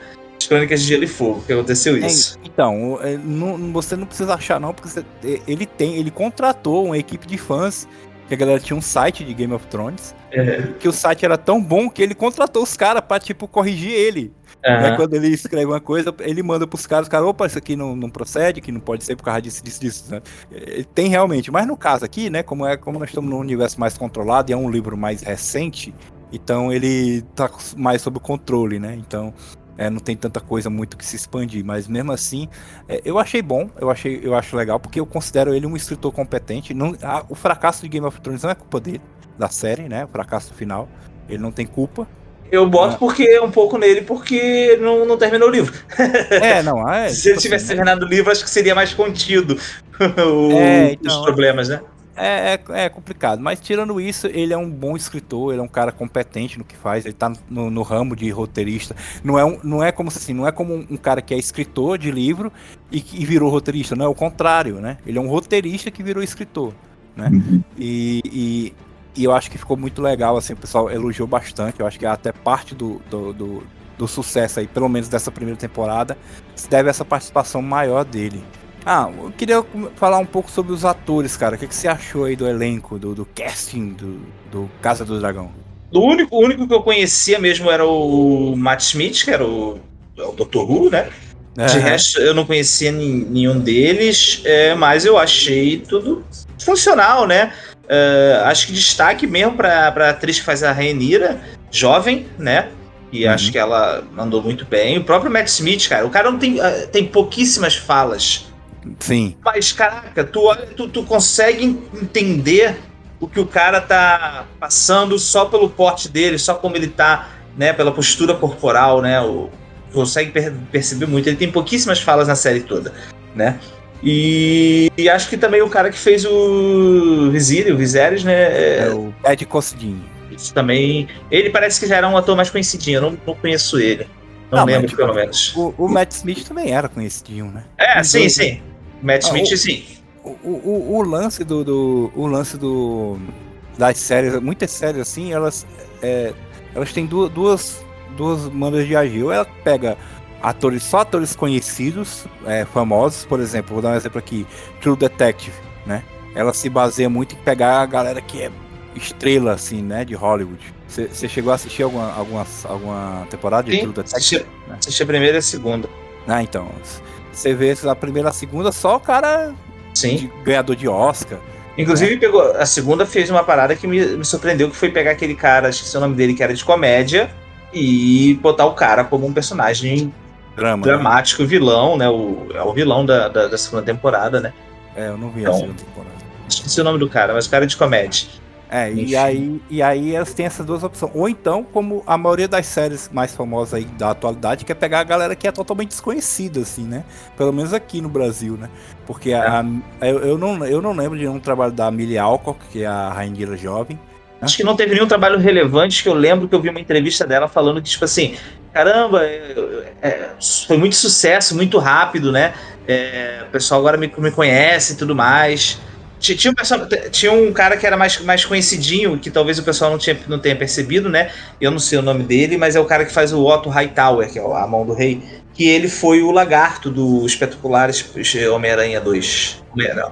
Crônicas de Gelo e Fogo que aconteceu é, isso. É, então, não, você não precisa achar não, porque você, ele tem, ele contratou uma equipe de fãs, que a galera tinha um site de Game of Thrones, é. que o site era tão bom que ele contratou os caras pra, tipo, corrigir ele. Uhum. Aí quando ele escreve uma coisa, ele manda pros caras, os caras, opa, isso aqui não, não procede, que não pode ser por causa disso, disso, disso. Né? Tem realmente, mas no caso aqui, né, como, é, como nós estamos num universo mais controlado e é um livro mais recente, então ele tá mais sob controle, né? Então é, não tem tanta coisa muito que se expandir, mas mesmo assim, é, eu achei bom, eu achei, eu acho legal, porque eu considero ele um escritor competente. Não, a, o fracasso de Game of Thrones não é culpa dele, da série, né? O fracasso final, ele não tem culpa. Eu boto ah. porque um pouco nele, porque não, não terminou o livro. É, não, é. Se ele tipo tivesse assim, né? terminado o livro, acho que seria mais contido o, é, então, os problemas, né? É, é, é, complicado, mas tirando isso, ele é um bom escritor, ele é um cara competente no que faz, ele tá no, no ramo de roteirista. Não é, um, não é como assim, não é como um, um cara que é escritor de livro e, e virou roteirista, não é o contrário, né? Ele é um roteirista que virou escritor, né? Uhum. E, e, e, eu acho que ficou muito legal, assim, o pessoal elogiou bastante, eu acho que até parte do, do, do, do sucesso aí, pelo menos dessa primeira temporada, se deve a essa participação maior dele. Ah, eu queria falar um pouco sobre os atores, cara. O que, que você achou aí do elenco, do, do casting do, do Casa do Dragão? O único, o único que eu conhecia mesmo era o Matt Smith, que era o, é o Dr. Who, né? De resto, eu não conhecia nenhum deles, é, mas eu achei tudo funcional, né? Uh, acho que destaque mesmo para a atriz que faz a Rainira, jovem, né? E uhum. acho que ela andou muito bem. O próprio Matt Smith, cara, o cara não tem, uh, tem pouquíssimas falas. Sim. Mas, caraca, tu, tu, tu consegue entender o que o cara tá passando só pelo porte dele, só como ele tá, né, pela postura corporal, né? O, consegue per perceber muito. Ele tem pouquíssimas falas na série toda, né? E, e, acho que também o cara que fez o Vizier, o Viserys, né? É, é o Ed Cossidinho. Isso também. Ele parece que já era um ator mais conhecidinho, eu não, não conheço ele. Não, não lembro, pelo menos. O, o, Matt Smith também era conhecidinho, né? É, Os sim, dois, sim. Né? Matt ah, Smith, o, sim. O, o, o, lance do, do. O lance do. Das séries, muitas séries assim, elas. É, elas têm duas, duas, duas maneiras de agir. Ou ela pega atores, só atores conhecidos, é, famosos, por exemplo, vou dar um exemplo aqui, True Detective, né? Ela se baseia muito em pegar a galera que é estrela, assim, né, de Hollywood. Você chegou a assistir alguma, alguma, alguma temporada de Sim, True Detective? Assisti, né? assisti a primeira e a segunda. Ah, então. Você vê a primeira e a segunda, só o cara Sim. De, ganhador de Oscar. Inclusive, pegou, a segunda fez uma parada que me, me surpreendeu, que foi pegar aquele cara, acho que seu nome dele, que era de comédia, e botar o cara como um personagem Drama, né? dramático, né? vilão, né? O, é o vilão da, da, da, segunda temporada, né? É, eu não vi então, a segunda temporada. Esqueci o nome do cara, mas o cara é de comédia. É, e aí, e aí elas têm essas duas opções. Ou então, como a maioria das séries mais famosas aí da atualidade, que é pegar a galera que é totalmente desconhecida, assim, né? Pelo menos aqui no Brasil, né? Porque é. a, a, eu, eu, não, eu não lembro de um trabalho da Millie Alcock, que é a Rainha Jovem. Acho que não teve nenhum trabalho relevante que eu lembro que eu vi uma entrevista dela falando que, tipo assim, caramba, é, é, foi muito sucesso, muito rápido, né? É, o pessoal agora me, me conhece e tudo mais. Tinha um, tinha um cara que era mais, mais conhecidinho, que talvez o pessoal não, tinha, não tenha percebido, né? Eu não sei o nome dele, mas é o cara que faz o Otto Hightower, que é a mão do rei. Que ele foi o lagarto do Espetacular Homem-Aranha 2.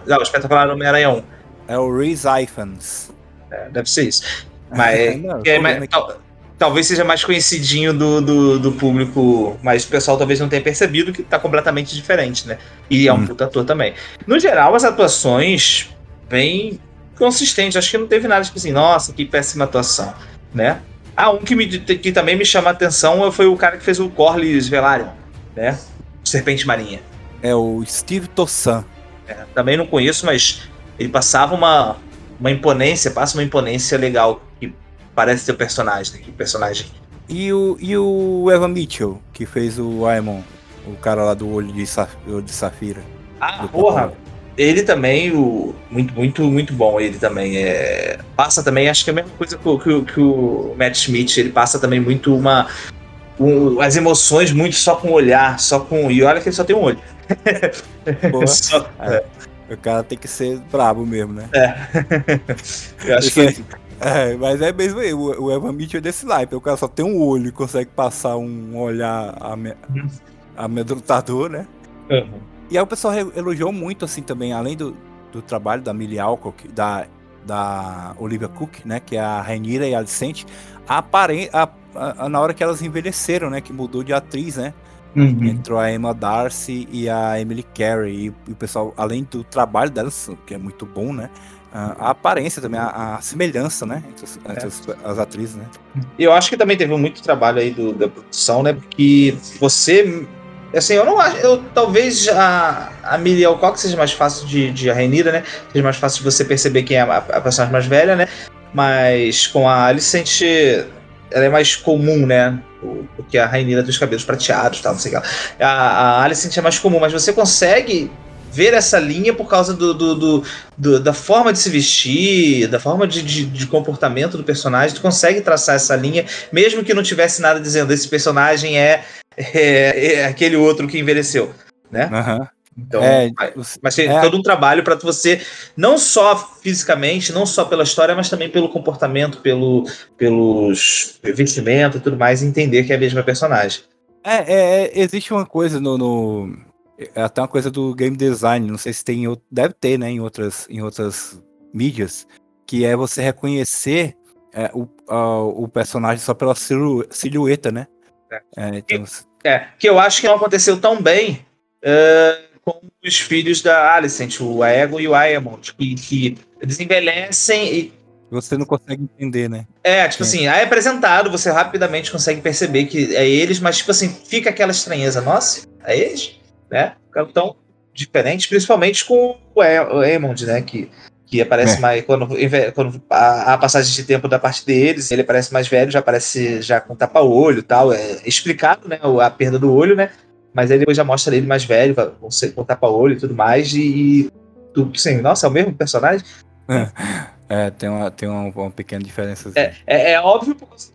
Não, o Espetacular Homem-Aranha 1. É o Reese Ifans. É, deve ser isso. Mas, não, é, mas tal, talvez seja mais conhecidinho do, do, do, público, mas o pessoal talvez não tenha percebido que tá completamente diferente, né? E é um hum. puta ator também. No geral, as atuações bem consistentes. Acho que não teve nada tipo assim, nossa, que péssima atuação, né? Ah, um que, me, que também me chama a atenção foi o cara que fez o Corlys Velaryon, né? Serpente Marinha. É o Steve Tossan. É, também não conheço, mas ele passava uma, uma imponência, passa uma imponência legal que parece ter o personagem, né? Que personagem. E o, e o Evan Mitchell, que fez o Aemon, o cara lá do olho de, saf, olho de safira. Ah, porra! Ele também, o, muito, muito, muito bom. Ele também é. Passa também, acho que é a mesma coisa que, que, que o Matt Smith, ele passa também muito uma. Um, as emoções muito só com o olhar, só com. E olha que ele só tem um olho. só, é. O cara tem que ser brabo mesmo, né? É. Eu acho que. É, mas é mesmo aí, o, o Evan Mitchell é desse naipe. O cara só tem um olho e consegue passar um olhar ame, uhum. amedrontador, né? Uhum. E aí o pessoal elogiou muito, assim, também, além do, do trabalho da Millie Alcock, da, da Olivia Cook, né? Que é a Renira e a Alicente, a, a, a, na hora que elas envelheceram, né? Que mudou de atriz, né? Uhum. Entrou a Emma Darcy e a Emily Carey. E, e, o pessoal, além do trabalho delas, que é muito bom, né? A, a aparência também, a, a, semelhança, né? Entre, as, é. entre as, as, atrizes, né? Eu acho que também teve muito trabalho aí do, da produção, né? Porque você. Assim, eu não acho. Eu, talvez a, a Millie Alcock seja mais fácil de, de a Renira, né? Seja mais fácil de você perceber quem é a, a personagem mais velha, né? Mas com a Alicent, ela é mais comum, né? porque a Rainira tem os cabelos prateados tal, não sei o que. A, a Alicent é mais comum, mas você consegue ver essa linha por causa do, do, do, do da forma de se vestir, da forma de, de, de, comportamento do personagem. Tu consegue traçar essa linha, mesmo que não tivesse nada dizendo esse personagem é, é, é aquele outro que envelheceu, né? Uhum. Então, é, mas tem é, todo um trabalho para você, não só fisicamente, não só pela história, mas também pelo comportamento, pelo, pelos vestimento e tudo mais, entender que é a mesma personagem. É, é, é existe uma coisa no, no, É até uma coisa do game design, não sei se tem. Deve ter, né, em outras, em outras mídias, que é você reconhecer é, o, a, o personagem só pela silhueta, né? É. é então, é, que eu acho que não aconteceu tão bem. Uh, com os filhos da Alicent, o Aegon e o Aemond, que, que eles envelhecem e. Você não consegue entender, né? É, tipo assim, aí é apresentado, você rapidamente consegue perceber que é eles, mas, tipo assim, fica aquela estranheza. Nossa, é eles? Né? Então, diferente, principalmente com o Aemond, né? Que, que aparece é. mais quando, quando a, a, passagem de tempo da parte deles, ele aparece mais velho, já aparece já com tapa-olho tal, é explicado, né, a perda do olho, né, mas aí depois já mostra ele mais velho, com, com tapa-olho e tudo mais, e, e tudo assim, nossa, é o mesmo personagem? É, tem uma, tem uma, uma pequena diferença. É, é, é, óbvio por causa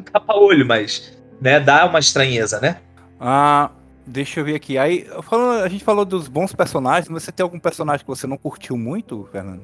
do tapa-olho, mas né, dá uma estranheza, né? Ah, Deixa eu ver aqui. Aí, falando, a gente falou dos bons personagens, mas você tem algum personagem que você não curtiu muito, Fernando?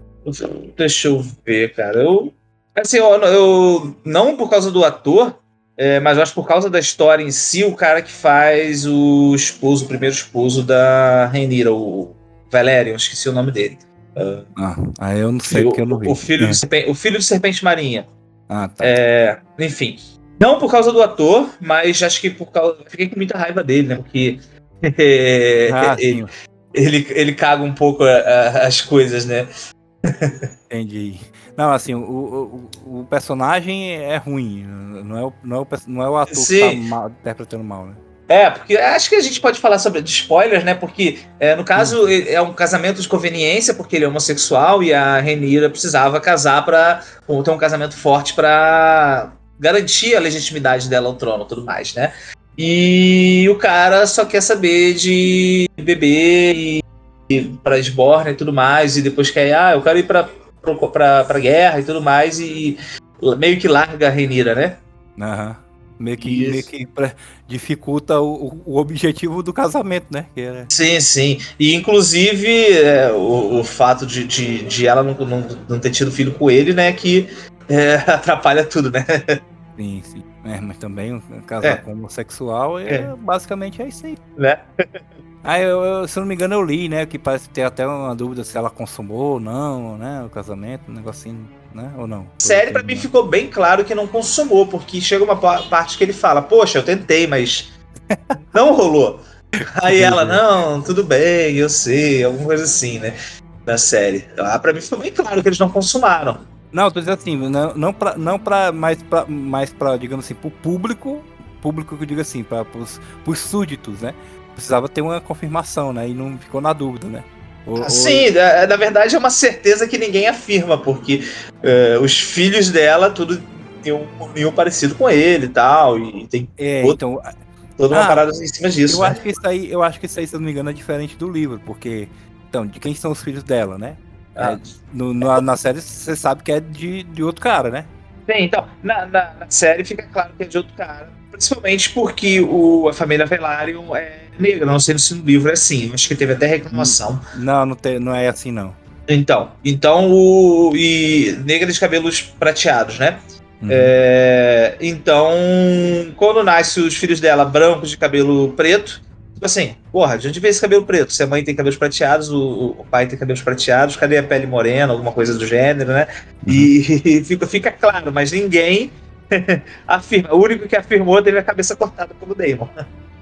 Deixa eu ver, cara. Eu. Assim, eu, eu não por causa do ator, é, mas eu acho por causa da história em si, o cara que faz o esposo, o primeiro esposo da Renira, o Valerian, esqueci o nome dele. Uh, ah, aí eu não sei porque eu não vi. O filho, é. serpente, o filho de Serpente Marinha. Ah, tá. É, enfim. Não por causa do ator, mas acho que por causa. Fiquei com muita raiva dele, né? Porque. ah, ele, ele, ele, caga um pouco a, a, as coisas, né? Entendi. Não, assim, o, o, o, personagem é ruim. Não é o, não é o, não é o ator Sim. que tá mal, interpretando mal, né? É, porque acho que a gente pode falar sobre de spoilers, né? Porque é, no caso hum. é um casamento de conveniência, porque ele é homossexual e a Renira precisava casar para ter um casamento forte para garantir a legitimidade dela ao trono e tudo mais, né? E o cara só quer saber de beber e, e para esborna e tudo mais, e depois quer, ah, eu quero ir pra, pra, pra guerra e tudo mais, e meio que larga a Renira, né? Aham. Meio que, meio que dificulta o, o, objetivo do casamento, né? Era... Sim, sim. E inclusive é, o, o, fato de, de, de ela não, não, não, ter tido filho com ele, né? Que é, atrapalha tudo, né? Sim, sim. É, mas também casar é. com homossexual é, é, basicamente é isso aí. Né? Ah, eu, eu, se eu não me engano, eu li, né? Que parece ter até uma dúvida se ela consumou ou não, né? O casamento, um negocinho, né? Ou não? Sério, pra mim ficou bem claro que não consumou, porque chega uma parte que ele fala, poxa, eu tentei, mas não rolou. Aí ela, não, tudo bem, eu sei, alguma coisa assim, né? Na série. Ah, pra mim ficou bem claro que eles não consumaram. Não, tô dizendo assim, não, não pra, não pra, mais pra, mais pra, digamos assim, pro público, público que eu digo assim, para pros, pros súditos, né? Precisava ter uma confirmação, né? E não ficou na dúvida, né? Ou, Sim, ou... É, na verdade é uma certeza que ninguém afirma, porque uh, os filhos dela, tudo tinham um parecido com ele e tal, e tem é, outro, então, toda uma ah, parada em cima disso. Eu né? acho que isso aí, eu acho que isso aí, se eu não me engano, é diferente do livro, porque então, de quem são os filhos dela, né? Ah. É, no, no, na série você sabe que é de, de outro cara, né? Sim, então, na, na, na, série fica claro que é de outro cara. Principalmente porque o, a família Velaryon é negra. Não sei se no livro é assim. Acho que teve até reclamação. Não, não, te, não é assim, não. Então, então o. E negra de cabelos prateados, né? Uhum. É, então, quando nasce os filhos dela brancos de cabelo preto, Tipo assim, porra, de onde vem esse cabelo preto? Se a mãe tem cabelos prateados, o, o pai tem cabelos prateados, cadê a pele morena, alguma coisa do gênero, né? E fica, fica claro, mas ninguém afirma. O único que afirmou teve a cabeça cortada pelo Damon.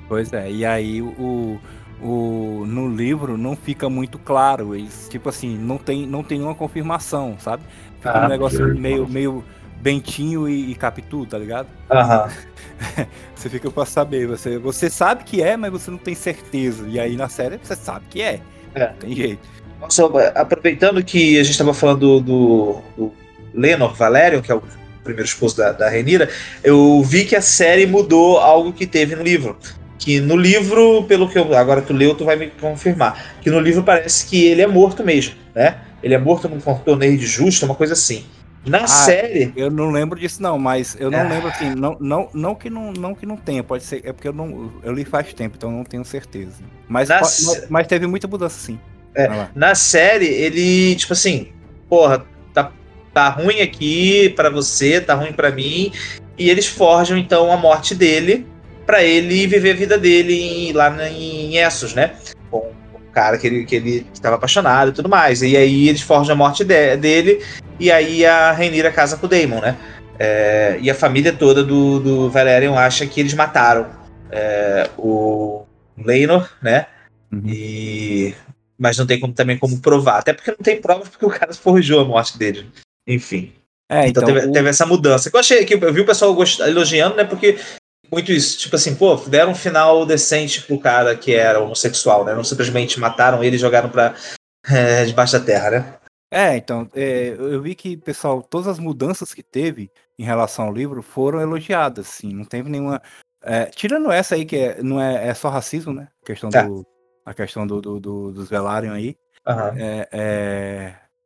Pois é, e aí o, o, no livro não fica muito claro. Eles, tipo assim, não tem, não tem nenhuma confirmação, sabe? Fica ah, um negócio meio, meio Bentinho e, e Capitu, tá ligado? Aham. você fica pra saber. Você, você sabe que é, mas você não tem certeza. E aí na série você sabe que é. É. Não tem jeito. Nossa, aproveitando que a gente estava falando do, do Lenor Valério, que é o primeiro esposo da, da Renira, eu vi que a série mudou algo que teve no livro. Que no livro, pelo que eu. Agora tu leu, tu vai me confirmar. Que no livro parece que ele é morto mesmo, né? Ele é morto num torneio de justo, uma coisa assim. Na ah, série. Eu não lembro disso, não, mas eu não ah. lembro assim. Não, não, não, que não, não que não tenha, pode ser. É porque eu não. Eu li faz tempo, então não tenho certeza. Mas, mas, mas, teve muita mudança, sim. É, na série, ele, tipo assim, porra, tá, tá ruim aqui para você, tá ruim para mim. E eles forjam, então, a morte dele para ele viver a vida dele em, lá em Essos, né? Cara que ele, que ele estava apaixonado e tudo mais. E aí eles forjam a morte de, dele e aí a Rainira casa com o Daemon, né? É, e a família toda do, do Valerian acha que eles mataram é, o Leinor, né? Uhum. E mas não tem como, também como provar, até porque não tem provas porque o cara forjou a morte dele. Enfim. É, então, então teve, o... teve, essa mudança. Que eu achei que eu vi o pessoal elogiando, né? Porque muito isso, tipo assim, pô, deram um final decente pro cara que era homossexual, né? Não simplesmente mataram ele e jogaram pra é, debaixo da terra, né? É, então, é, eu vi que, pessoal, todas as mudanças que teve em relação ao livro foram elogiadas, assim, não teve nenhuma. É, tirando essa aí, que é, não é, é só racismo, né? A questão, é. do, a questão do, do, do dos Velaryon aí. Uhum.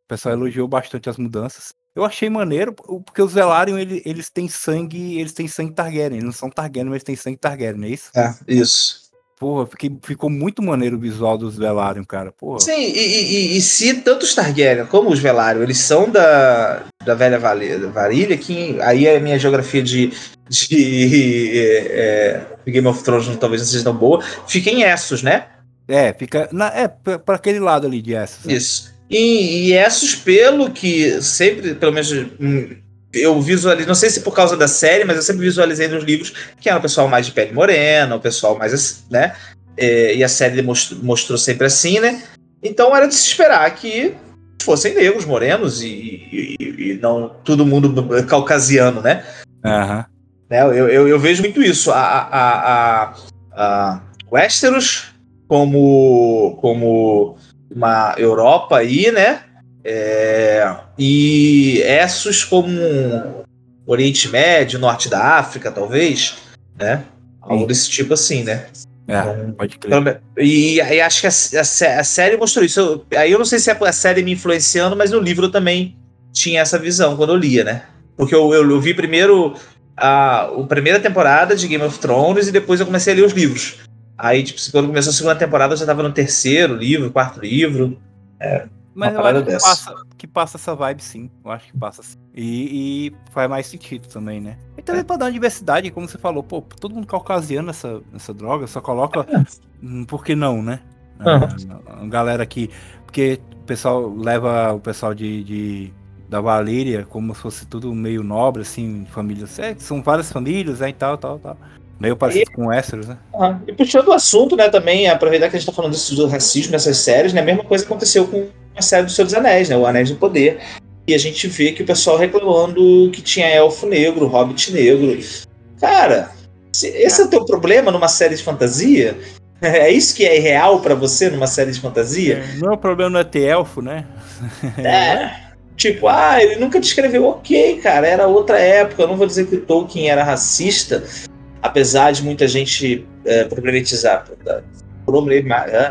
O pessoal elogiou bastante as mudanças. Eu achei maneiro, porque os Velaryon, eles, eles têm sangue, eles têm sangue Targaryen, eles não são Targaryen, mas têm sangue Targaryen, é isso? É, isso. Porra, fiquei, ficou muito maneiro o visual dos Velaryon, cara. Porra. Sim, e, e, e, se tanto os Targaryen como os Velaryon, eles são da, da velha Varília, que aí a minha geografia de, de é, é Game of Thrones talvez não seja tão boa, fica em Essos, né? É, fica. Na, é, para aquele lado ali de Essos. Né? Isso. E, e Essos, pelo que sempre, pelo menos hum, eu visualizei, não sei se por causa da série, mas eu sempre visualizei nos livros que era o pessoal mais de pele morena, o pessoal mais, né? É, e a série mostrou, mostrou, sempre assim, né? Então era de se esperar que fossem negros, morenos e, e, e não todo mundo caucasiano, né? Uhum. né eu, eu, eu, vejo muito isso. A, a, a, a Westeros como, como uma Europa aí, né? É, e Essos como Oriente Médio, Norte da África, talvez, né? Algo Sim. desse tipo assim, né? É, então, pode crer. E aí acho que a, a, a série mostrou isso. Eu, aí eu não sei se é a série me influenciando, mas no livro também tinha essa visão quando eu lia, né? Porque eu, eu, eu vi primeiro a, a primeira temporada de Game of Thrones e depois eu comecei a ler os livros. Aí, tipo, quando começou a segunda temporada, eu já tava no terceiro livro, quarto livro. É, mas eu acho que passa, que passa, essa vibe sim. Eu acho que passa sim. E, e faz mais sentido também, né? E também é. pra dar uma diversidade, como você falou, pô, todo mundo caucasiano nessa, nessa droga, só coloca. É. Por que não, né? Uhum. A, galera que. Porque o pessoal leva o pessoal de, de da Valíria como se fosse tudo meio nobre, assim, famílias. É, são várias famílias, né, e tal, tal, tal. Meio parecido e, com Westeros, né? Ah, e puxando o assunto, né, também, aproveitar que a gente tá falando disso do racismo nessas séries, né? A mesma coisa aconteceu com a série do Senhor dos Anéis, né? O Anéis do Poder. E a gente vê que o pessoal reclamando que tinha elfo negro, hobbit negro. Cara, esse é o teu problema numa série de fantasia? É isso que é real para você numa série de fantasia? É, não é o problema não é ter elfo, né? É. Tipo, ah, ele nunca descreveu ok, cara, era outra época. Eu não vou dizer que o Tolkien era racista, apesar de muita gente é, problematizar,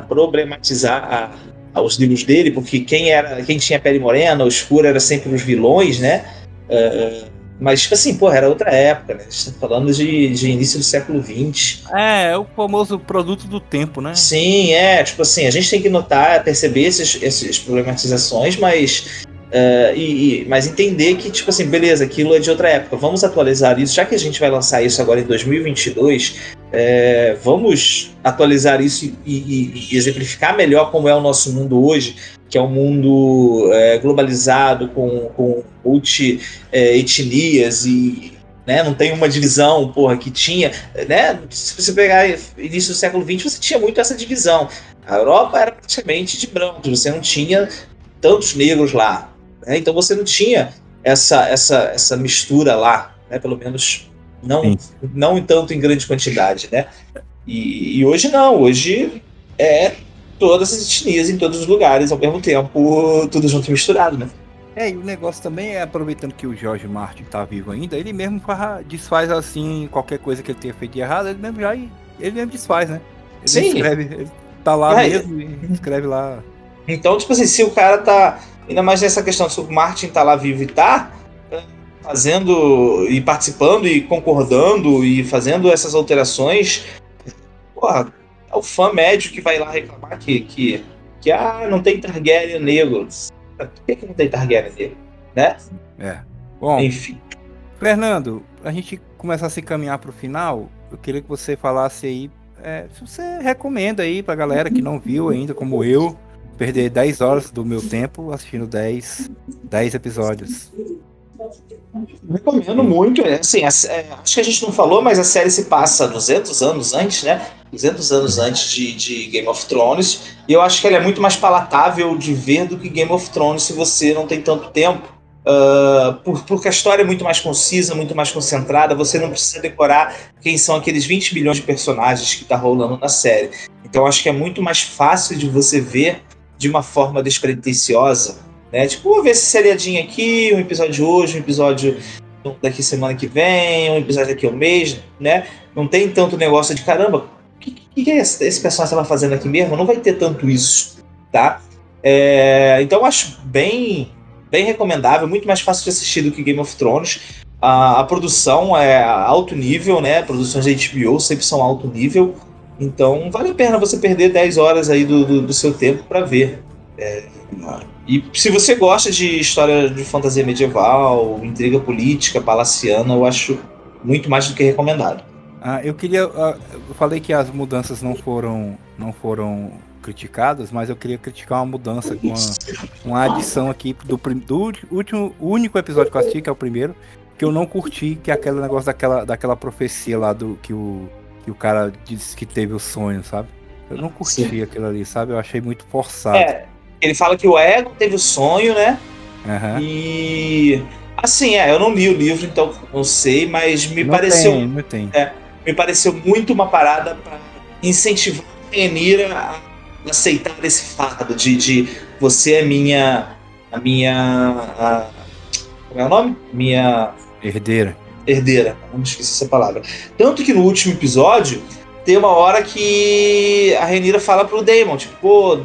problematizar a, os livros dele, porque quem era, quem tinha pele morena, escura, era sempre os vilões, né? É, mas, tipo assim, porra, era outra época, né? A gente tá falando de, de início do século XX. É, é o famoso produto do tempo, né? Sim, é. Tipo assim, a gente tem que notar, perceber esses, essas problematizações, mas Uh, e, e, mas entender que, tipo assim, beleza, aquilo é de outra época, vamos atualizar isso, já que a gente vai lançar isso agora em 2022, é, vamos atualizar isso e, e, e, exemplificar melhor como é o nosso mundo hoje, que é um mundo é, globalizado, com, com multi-etnias é, e né, não tem uma divisão, porra, que tinha, né, se você pegar início do século XX, você tinha muito essa divisão. A Europa era praticamente de brancos, você não tinha tantos negros lá, né? Então você não tinha essa, essa, essa mistura lá, né? pelo menos não, não tanto em grande quantidade. Né? E, e hoje não, hoje é todas as etnias em todos os lugares ao mesmo tempo, tudo junto e misturado, né? É, e o negócio também é, aproveitando que o George Martin tá vivo ainda, ele mesmo desfaz assim, qualquer coisa que ele tenha feito de errado, ele mesmo já ele mesmo desfaz, né? Ele Sim. escreve, ele tá lá é. mesmo e escreve lá. Então, tipo assim, se o cara tá Ainda mais nessa questão, se o Martin tá lá vivo e tá é, fazendo e participando e concordando e fazendo essas alterações, porra, é o fã médio que vai lá reclamar que, que, que ah, não tem Targaryen negro. Por que, que não tem Targaryen negro? Né? É. Bom, enfim. Fernando, a gente começar a se caminhar para o final, eu queria que você falasse aí é, se você recomenda aí pra galera que não viu ainda, como eu, perder 10 horas do meu tempo assistindo 10, 10 episódios. Recomendo muito. É, assim, é, acho que a gente não falou, mas a série se passa 200 anos antes, né? 200 anos antes de, de, Game of Thrones. E eu acho que ela é muito mais palatável de ver do que Game of Thrones se você não tem tanto tempo. Uh, por, porque a história é muito mais concisa, muito mais concentrada. Você não precisa decorar quem são aqueles 20 milhões de personagens que tá rolando na série. Então acho que é muito mais fácil de você ver de uma forma despretensiosa Né? Tipo, vou ver esse seriadinho aqui, um episódio hoje, um episódio daqui semana que vem, um episódio daqui um mês, né? Não tem tanto negócio de caramba. O que, que, é esse, esse personagem estava fazendo aqui mesmo? Não vai ter tanto isso, tá? É, então acho bem, bem recomendável, muito mais fácil de assistir do que Game of Thrones. A, a produção é alto nível, né? Produções da HBO sempre são alto nível. Então vale a pena você perder 10 horas aí do, do, do seu tempo para ver. É, e se você gosta de história de fantasia medieval, intriga política, palaciana, eu acho muito mais do que recomendado. Ah, eu queria. Uh, eu falei que as mudanças não foram, não foram criticadas, mas eu queria criticar uma mudança, uma, uma adição aqui do, do último, único episódio que eu assisti, que é o primeiro, que eu não curti, que é aquele negócio daquela, daquela profecia lá do que o, que o cara disse que teve o sonho, sabe? Eu não curti Sim. aquilo ali, sabe? Eu achei muito forçado. É, ele fala que o ego teve o sonho, né? Uhum. E. Assim, é, eu não li o livro, então não sei, mas me não pareceu. Tem, não tem. É, me pareceu muito uma parada para incentivar a Renira a aceitar esse fardo de, de você é minha. A minha. A, como é o nome? Minha. Herdeira. Herdeira, não esqueci essa palavra. Tanto que no último episódio, tem uma hora que a Renira fala pro Daemon, tipo, pô,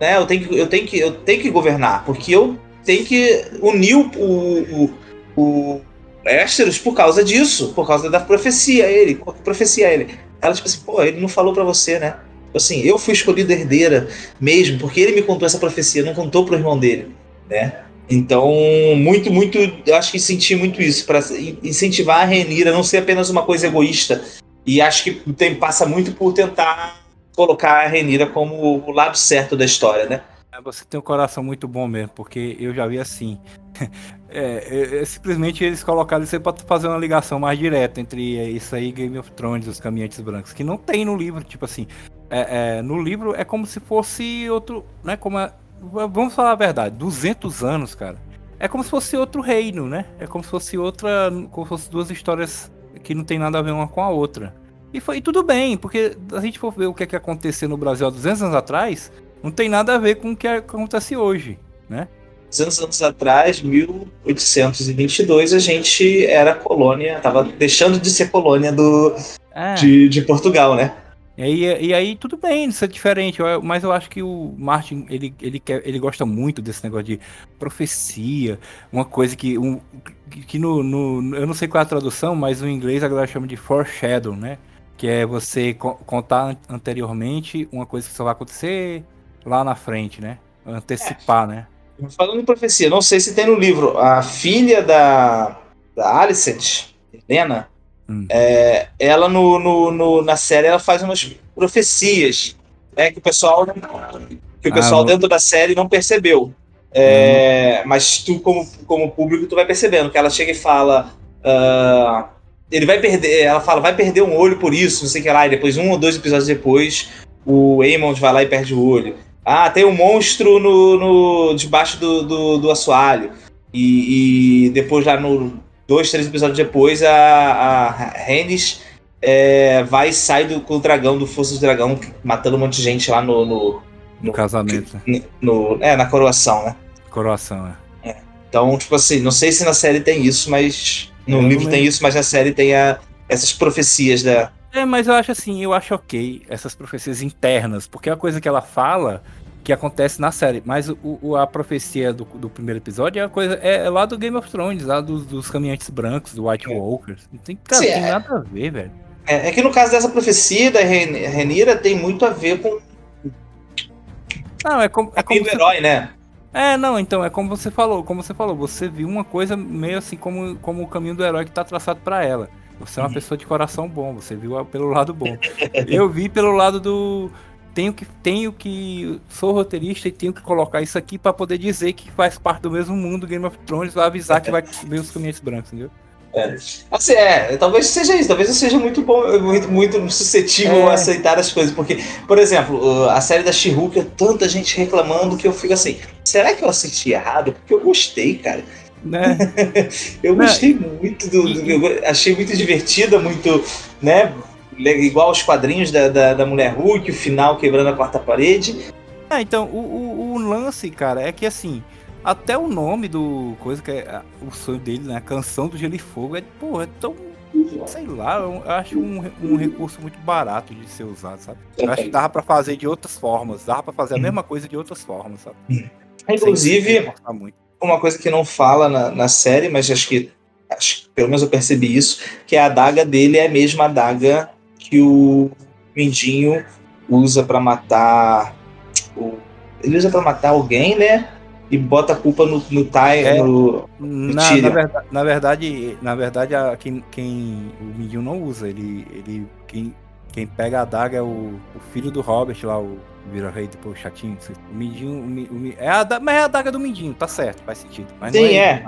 né? Eu tenho que, eu tenho que, eu tenho que governar, porque eu tenho que unir o, o, o Ésteros por causa disso, por causa da profecia ele, profecia ele. Ela tipo assim, pô, ele não falou para você, né? Assim, eu fui escolhida herdeira mesmo, porque ele me contou essa profecia, não contou pro irmão dele, né? Então, muito, muito, acho que senti muito isso, para incentivar a Renira a não ser apenas uma coisa egoísta. E acho que tem, passa muito por tentar colocar a Renira como o lado certo da história, né? É, você tem um coração muito bom mesmo, porque eu já vi assim. É, é, é, simplesmente eles colocaram isso aí pra fazer uma ligação mais direta entre isso aí Game of Thrones, os caminhantes brancos, que não tem no livro, tipo assim. É, é, no livro é como se fosse outro. Né, como vamos falar a verdade, 200 anos, cara. É como se fosse outro reino, né? É como se fosse outra. Como se fosse duas histórias que não tem nada a ver uma com a outra. E foi tudo bem, porque a gente for ver o que, é que aconteceu no Brasil há 200 anos atrás, não tem nada a ver com o que acontece hoje, né? 200 anos atrás, 1822, a gente era colônia, tava deixando de ser colônia do, é. de, de Portugal, né? E aí, e aí tudo bem, isso é diferente, mas eu acho que o Martin, ele, ele, quer, ele gosta muito desse negócio de profecia, uma coisa que, um, que no, no, eu não sei qual é a tradução, mas no inglês a galera chama de foreshadow, né? que é você contar anteriormente uma coisa que só vai acontecer lá na frente, né? Antecipar, é. né? Falando em profecia, não sei se tem no livro, a filha da, da Alicent, Helena, hum. é, ela no, no, no, na série ela faz umas profecias né, que o pessoal, que o pessoal ah, dentro da série não percebeu. É, hum. Mas tu, como, como público, tu vai percebendo que ela chega e fala. Uh, ele vai perder, ela fala, vai perder um olho por isso, não sei o que lá, e depois, um ou dois episódios depois, o Aemond vai lá e perde o olho. Ah, tem um monstro no, no debaixo do, do, do assoalho. E, e, depois, lá no dois, três episódios depois, a, a Rhaenys é, vai e sai do, com o dragão, do Força do Dragão, matando um monte de gente lá no. No, no casamento. No, é, na coroação, né? Coroação, é. é. Então, tipo assim, não sei se na série tem isso, mas no eu livro tem isso, mas na série tem a, essas profecias da. É, mas eu acho assim, eu acho ok essas profecias internas, porque a coisa que ela fala que acontece na série. Mas o, o a profecia do, do, primeiro episódio é a coisa. É, é, lá do Game of Thrones, lá dos, dos caminhantes brancos, do White é. Walkers. Não tem, cara, Sim, tem é. nada a ver, velho. É, é, que no caso dessa profecia da Renira tem muito a ver com. Não, é como. É como do herói, né? É, não, então, é como você falou, como você falou, você viu uma coisa meio assim como, como o caminho do herói que tá traçado para ela. Você é uma uhum. pessoa de coração bom, você viu pelo lado bom. Eu vi pelo lado do tenho que tenho que sou roteirista e tenho que colocar isso aqui para poder dizer que faz parte do mesmo mundo Game of Thrones, vai avisar que vai ver os caminhos brancos, entendeu? É. Assim, é, talvez seja isso, talvez eu seja muito bom, muito, muito suscetível é. a aceitar as coisas, porque, por exemplo, a série da she é tanta gente reclamando que eu fico assim, será que eu assisti errado? Porque eu gostei, cara. Né? eu gostei muito do, do, eu achei muito divertida, muito, né, igual os quadrinhos da, da, da Mulher Hulk, o final quebrando a quarta parede. Ah, então, o, o, o lance, cara, é que assim, até o nome do coisa que é o sonho dele, né? A canção do Gelo e Fogo é, porra, é tão sei lá, eu acho um, um recurso muito barato de ser usado, sabe? Eu acho que dava pra fazer de outras formas, dava pra fazer a mesma coisa de outras formas, sabe? Inclusive, uma coisa que não fala na, na série, mas acho que, acho, pelo menos eu percebi isso, que a adaga dele é a mesma adaga que o Mindinho usa para matar o, ele usa para matar alguém, né? e bota a culpa no, no Ty, é, no, no na, na, verdade, na verdade, na verdade a, quem, quem o Mindinho não usa, ele, ele quem, quem pega a adaga é o, o filho do Robert lá, o vira rei depois chatinho. O Mindinho, o, o, é a, mas é a adaga do Mindinho, tá certo, faz sentido. Mas Sim, é.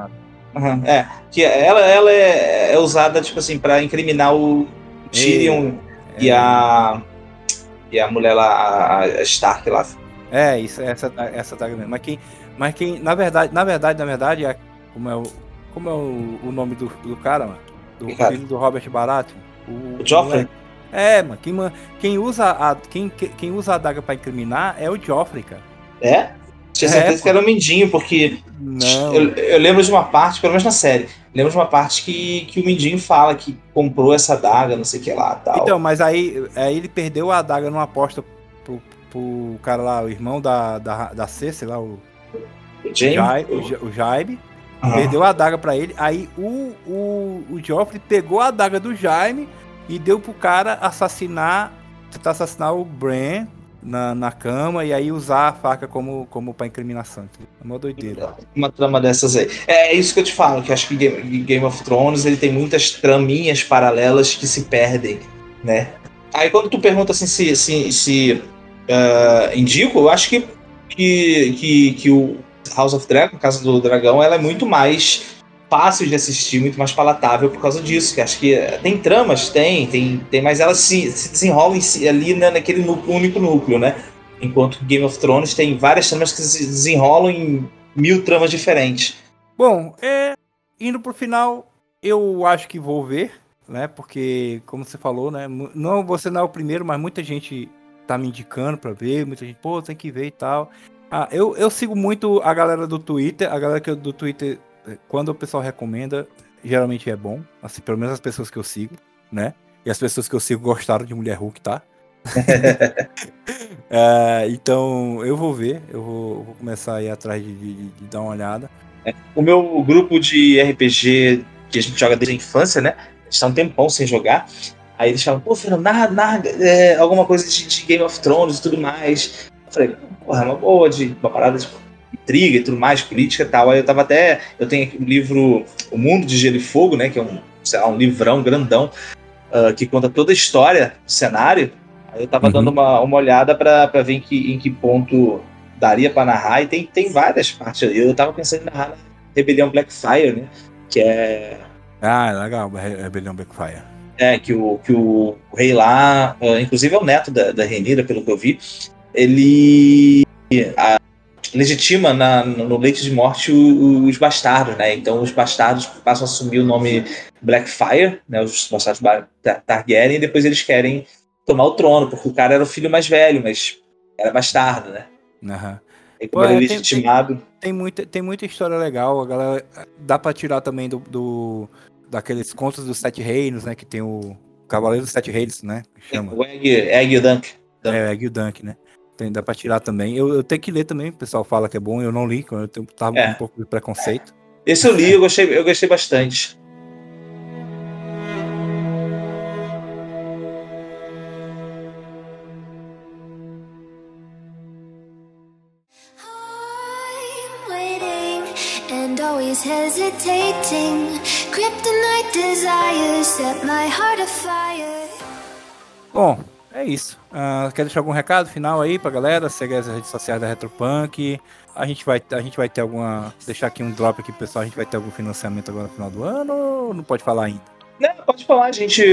É. Uhum, é. Que ela, ela é, é usada tipo assim para incriminar o Tyrion é, e a e a mulher lá, a Stark lá. É, isso, essa, essa adaga mesmo. Mas quem, mas quem, na verdade, na verdade, na verdade, é, como é o, como é o, o nome do, do cara, mano? Do filho do Robert Baratheon? O, o Joffrey? É, mano, quem, quem, usa a, quem, quem usa a adaga pra incriminar é o Joffrey, cara. É? Tinha certeza é, que era o Mindinho, porque. Eu, eu, lembro de uma parte, pelo menos na série, lembro de uma parte que, que o Mindinho fala que comprou essa adaga, não sei o que lá tal. Então, mas aí, aí ele perdeu a adaga numa aposta pro, pro cara lá, o irmão da, da, da Cersei lá, o Jaime, o, Jaime uhum. perdeu a adaga para ele. Aí o, o, o Joffrey pegou a adaga do Jaime e deu pro cara assassinar, tentar assassinar o Bran na, na cama e aí usar a faca como, como pra incriminação. É uma doideira. Uma trama dessas aí. É, é isso que eu te falo, que acho que Game, Game of Thrones ele tem muitas traminhas paralelas que se perdem, né? Aí quando tu pergunta assim se, se, se uh, indico, eu acho que, que, que, que o, House of Dragon, Casa do Dragão, ela é muito mais fácil de assistir, muito mais palatável por causa disso. Que acho que eh, tem tramas, tem, tem, tem mas elas se, se desenrolam ali né, naquele núcleo, único núcleo, né? Enquanto Game of Thrones tem várias tramas que se desenrolam em mil tramas diferentes. Bom, é, indo pro final, eu acho que vou ver, né? Porque, como você falou, né? Não, você não é o primeiro, mas muita gente tá me indicando para ver, muita gente, pô, tem que ver e tal. Ah, eu, eu sigo muito a galera do Twitter. A galera que eu, do Twitter, quando o pessoal recomenda, geralmente é bom. Assim, pelo menos as pessoas que eu sigo, né? E as pessoas que eu sigo gostaram de Mulher Hulk, tá? é, então eu vou ver, eu vou, vou começar a ir atrás de, de, de dar uma olhada. É, o meu grupo de RPG que a gente joga desde a infância, né? A gente tá um tempão sem jogar. Aí eles falam, pô, Fernando, narra, narra é, alguma coisa de, de, Game of Thrones e tudo mais. Eu falei, porra, é uma boa, de uma parada de intriga e tudo mais, política e tal. Aí eu tava até. Eu tenho aqui um livro O Mundo de Gelo e Fogo, né? Que é um, sei lá, um livrão grandão uh, que conta toda a história do cenário. Aí eu tava uhum. dando uma, uma olhada para ver em que, em que ponto daria para narrar, e tem, tem várias partes. Eu tava pensando em narrar na Rebelião Blackfire, né? Que é. Ah, legal, Rebelião Blackfire. É, que o, que o, o rei lá, uh, inclusive é o neto da, da Renira, pelo que eu vi, ele legitima na, no leite de morte os, os bastardos, né? Então os bastardos passam a assumir o nome Blackfire, né? Os bastardos Targaryen, e depois eles querem tomar o trono, porque o cara era o filho mais velho, mas era bastardo, né? Uhum. E como Pô, ele é legitimado. Tem, tem, muita, tem muita história legal, a galera. Dá pra tirar também do, do daqueles contos dos Sete Reinos, né? Que tem o Cavaleiro dos Sete Reinos, né? chama. O Egg, Egg Dunk. Dunk. É, o Egg Dunk, né? Tem, dá pra tirar também. Eu, eu, tenho que ler também, o pessoal fala que é bom, eu não li, eu tenho, tava é. um pouco de preconceito. Esse eu li, eu gostei, eu gostei bastante. hesitating. Kryptonite desires set my heart afire. Bom, é isso. Uh, quer deixar algum recado final aí pra galera? Segue as redes sociais da Retropunk. A gente vai, a gente vai ter alguma. Deixar aqui um drop aqui, pessoal. A gente vai ter algum financiamento agora no final do ano ou não pode falar ainda? Não, pode falar, a gente.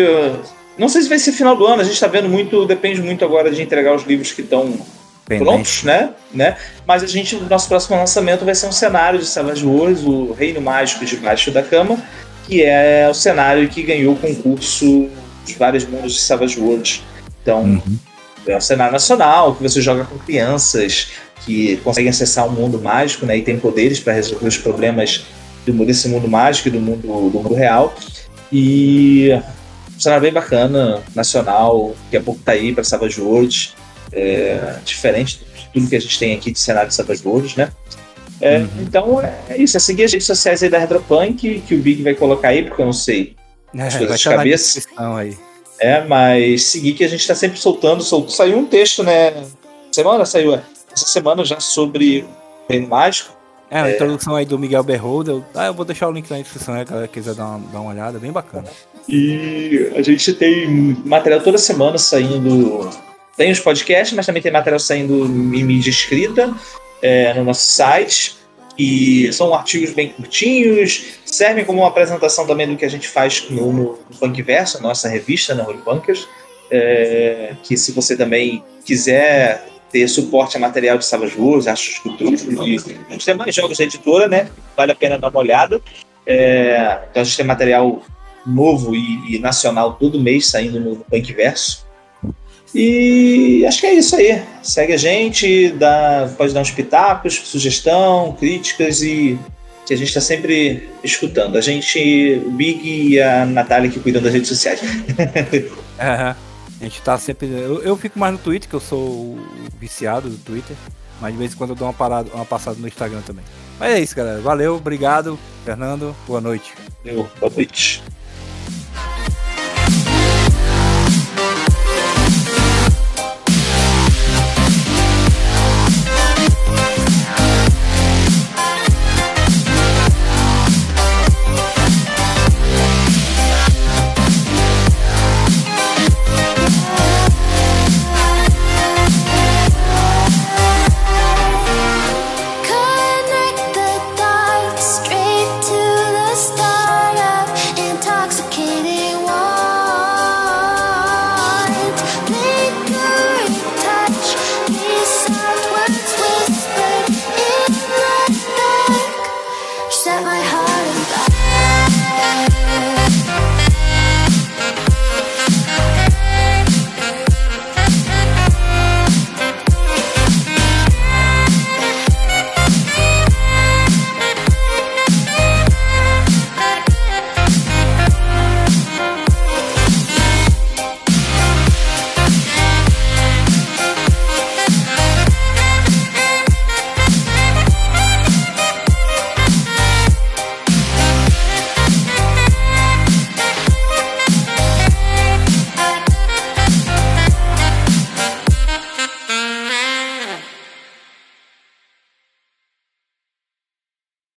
Não sei se vai ser final do ano, a gente tá vendo muito, depende muito agora de entregar os livros que estão prontos, né? né? Mas a gente, o nosso próximo lançamento vai ser um cenário de Savage Wars, o Reino Mágico debaixo da cama, que é o cenário que ganhou o concurso dos vários mundos de Savage Worlds então, uhum. é um cenário nacional que você joga com crianças, que conseguem acessar o um mundo mágico né, e tem poderes para resolver os problemas do, desse mundo mágico e do mundo, do mundo real. E um cenário bem bacana, nacional, daqui a pouco tá aí para Savage Worlds, é, diferente de tudo que a gente tem aqui de cenário de Savage Worlds, né? É, uhum. Então é isso, é seguir as redes sociais aí da Retropunk, que o Big vai colocar aí, porque eu não sei é, as coisas de cabeça. Aí. É, mas seguir que a gente está sempre soltando, soltando. Saiu um texto, né? Semana saiu, é, essa semana já sobre o Reino Mágico. É, a é. introdução aí do Miguel Berholder. Ah, eu vou deixar o link na descrição, né, galera quiser dar uma, dar uma olhada, bem bacana. E a gente tem material toda semana saindo. Tem os podcasts, mas também tem material saindo em mídia escrita é, no nosso site. E são artigos bem curtinhos, servem como uma apresentação também do que a gente faz no, no Punkverso, nossa revista, na Holy Punkers. É, que se você também quiser ter suporte a material de Savage Wars, Achos Esculturas e os demais jogos da editora, né? Vale a pena dar uma olhada. É, então a gente tem material novo e, e nacional todo mês saindo no Punkverso. E acho que é isso aí. Segue a gente, dá, pode dar uns pitacos, sugestão, críticas e que a gente está sempre escutando. A gente, o Big e a Natália que cuidam das redes sociais. Uhum. A gente tá sempre. Eu, eu fico mais no Twitter, que eu sou viciado do Twitter. Mas de vez em quando eu dou uma, parada, uma passada no Instagram também. Mas é isso, galera. Valeu, obrigado, Fernando. Boa noite. Valeu, boa noite.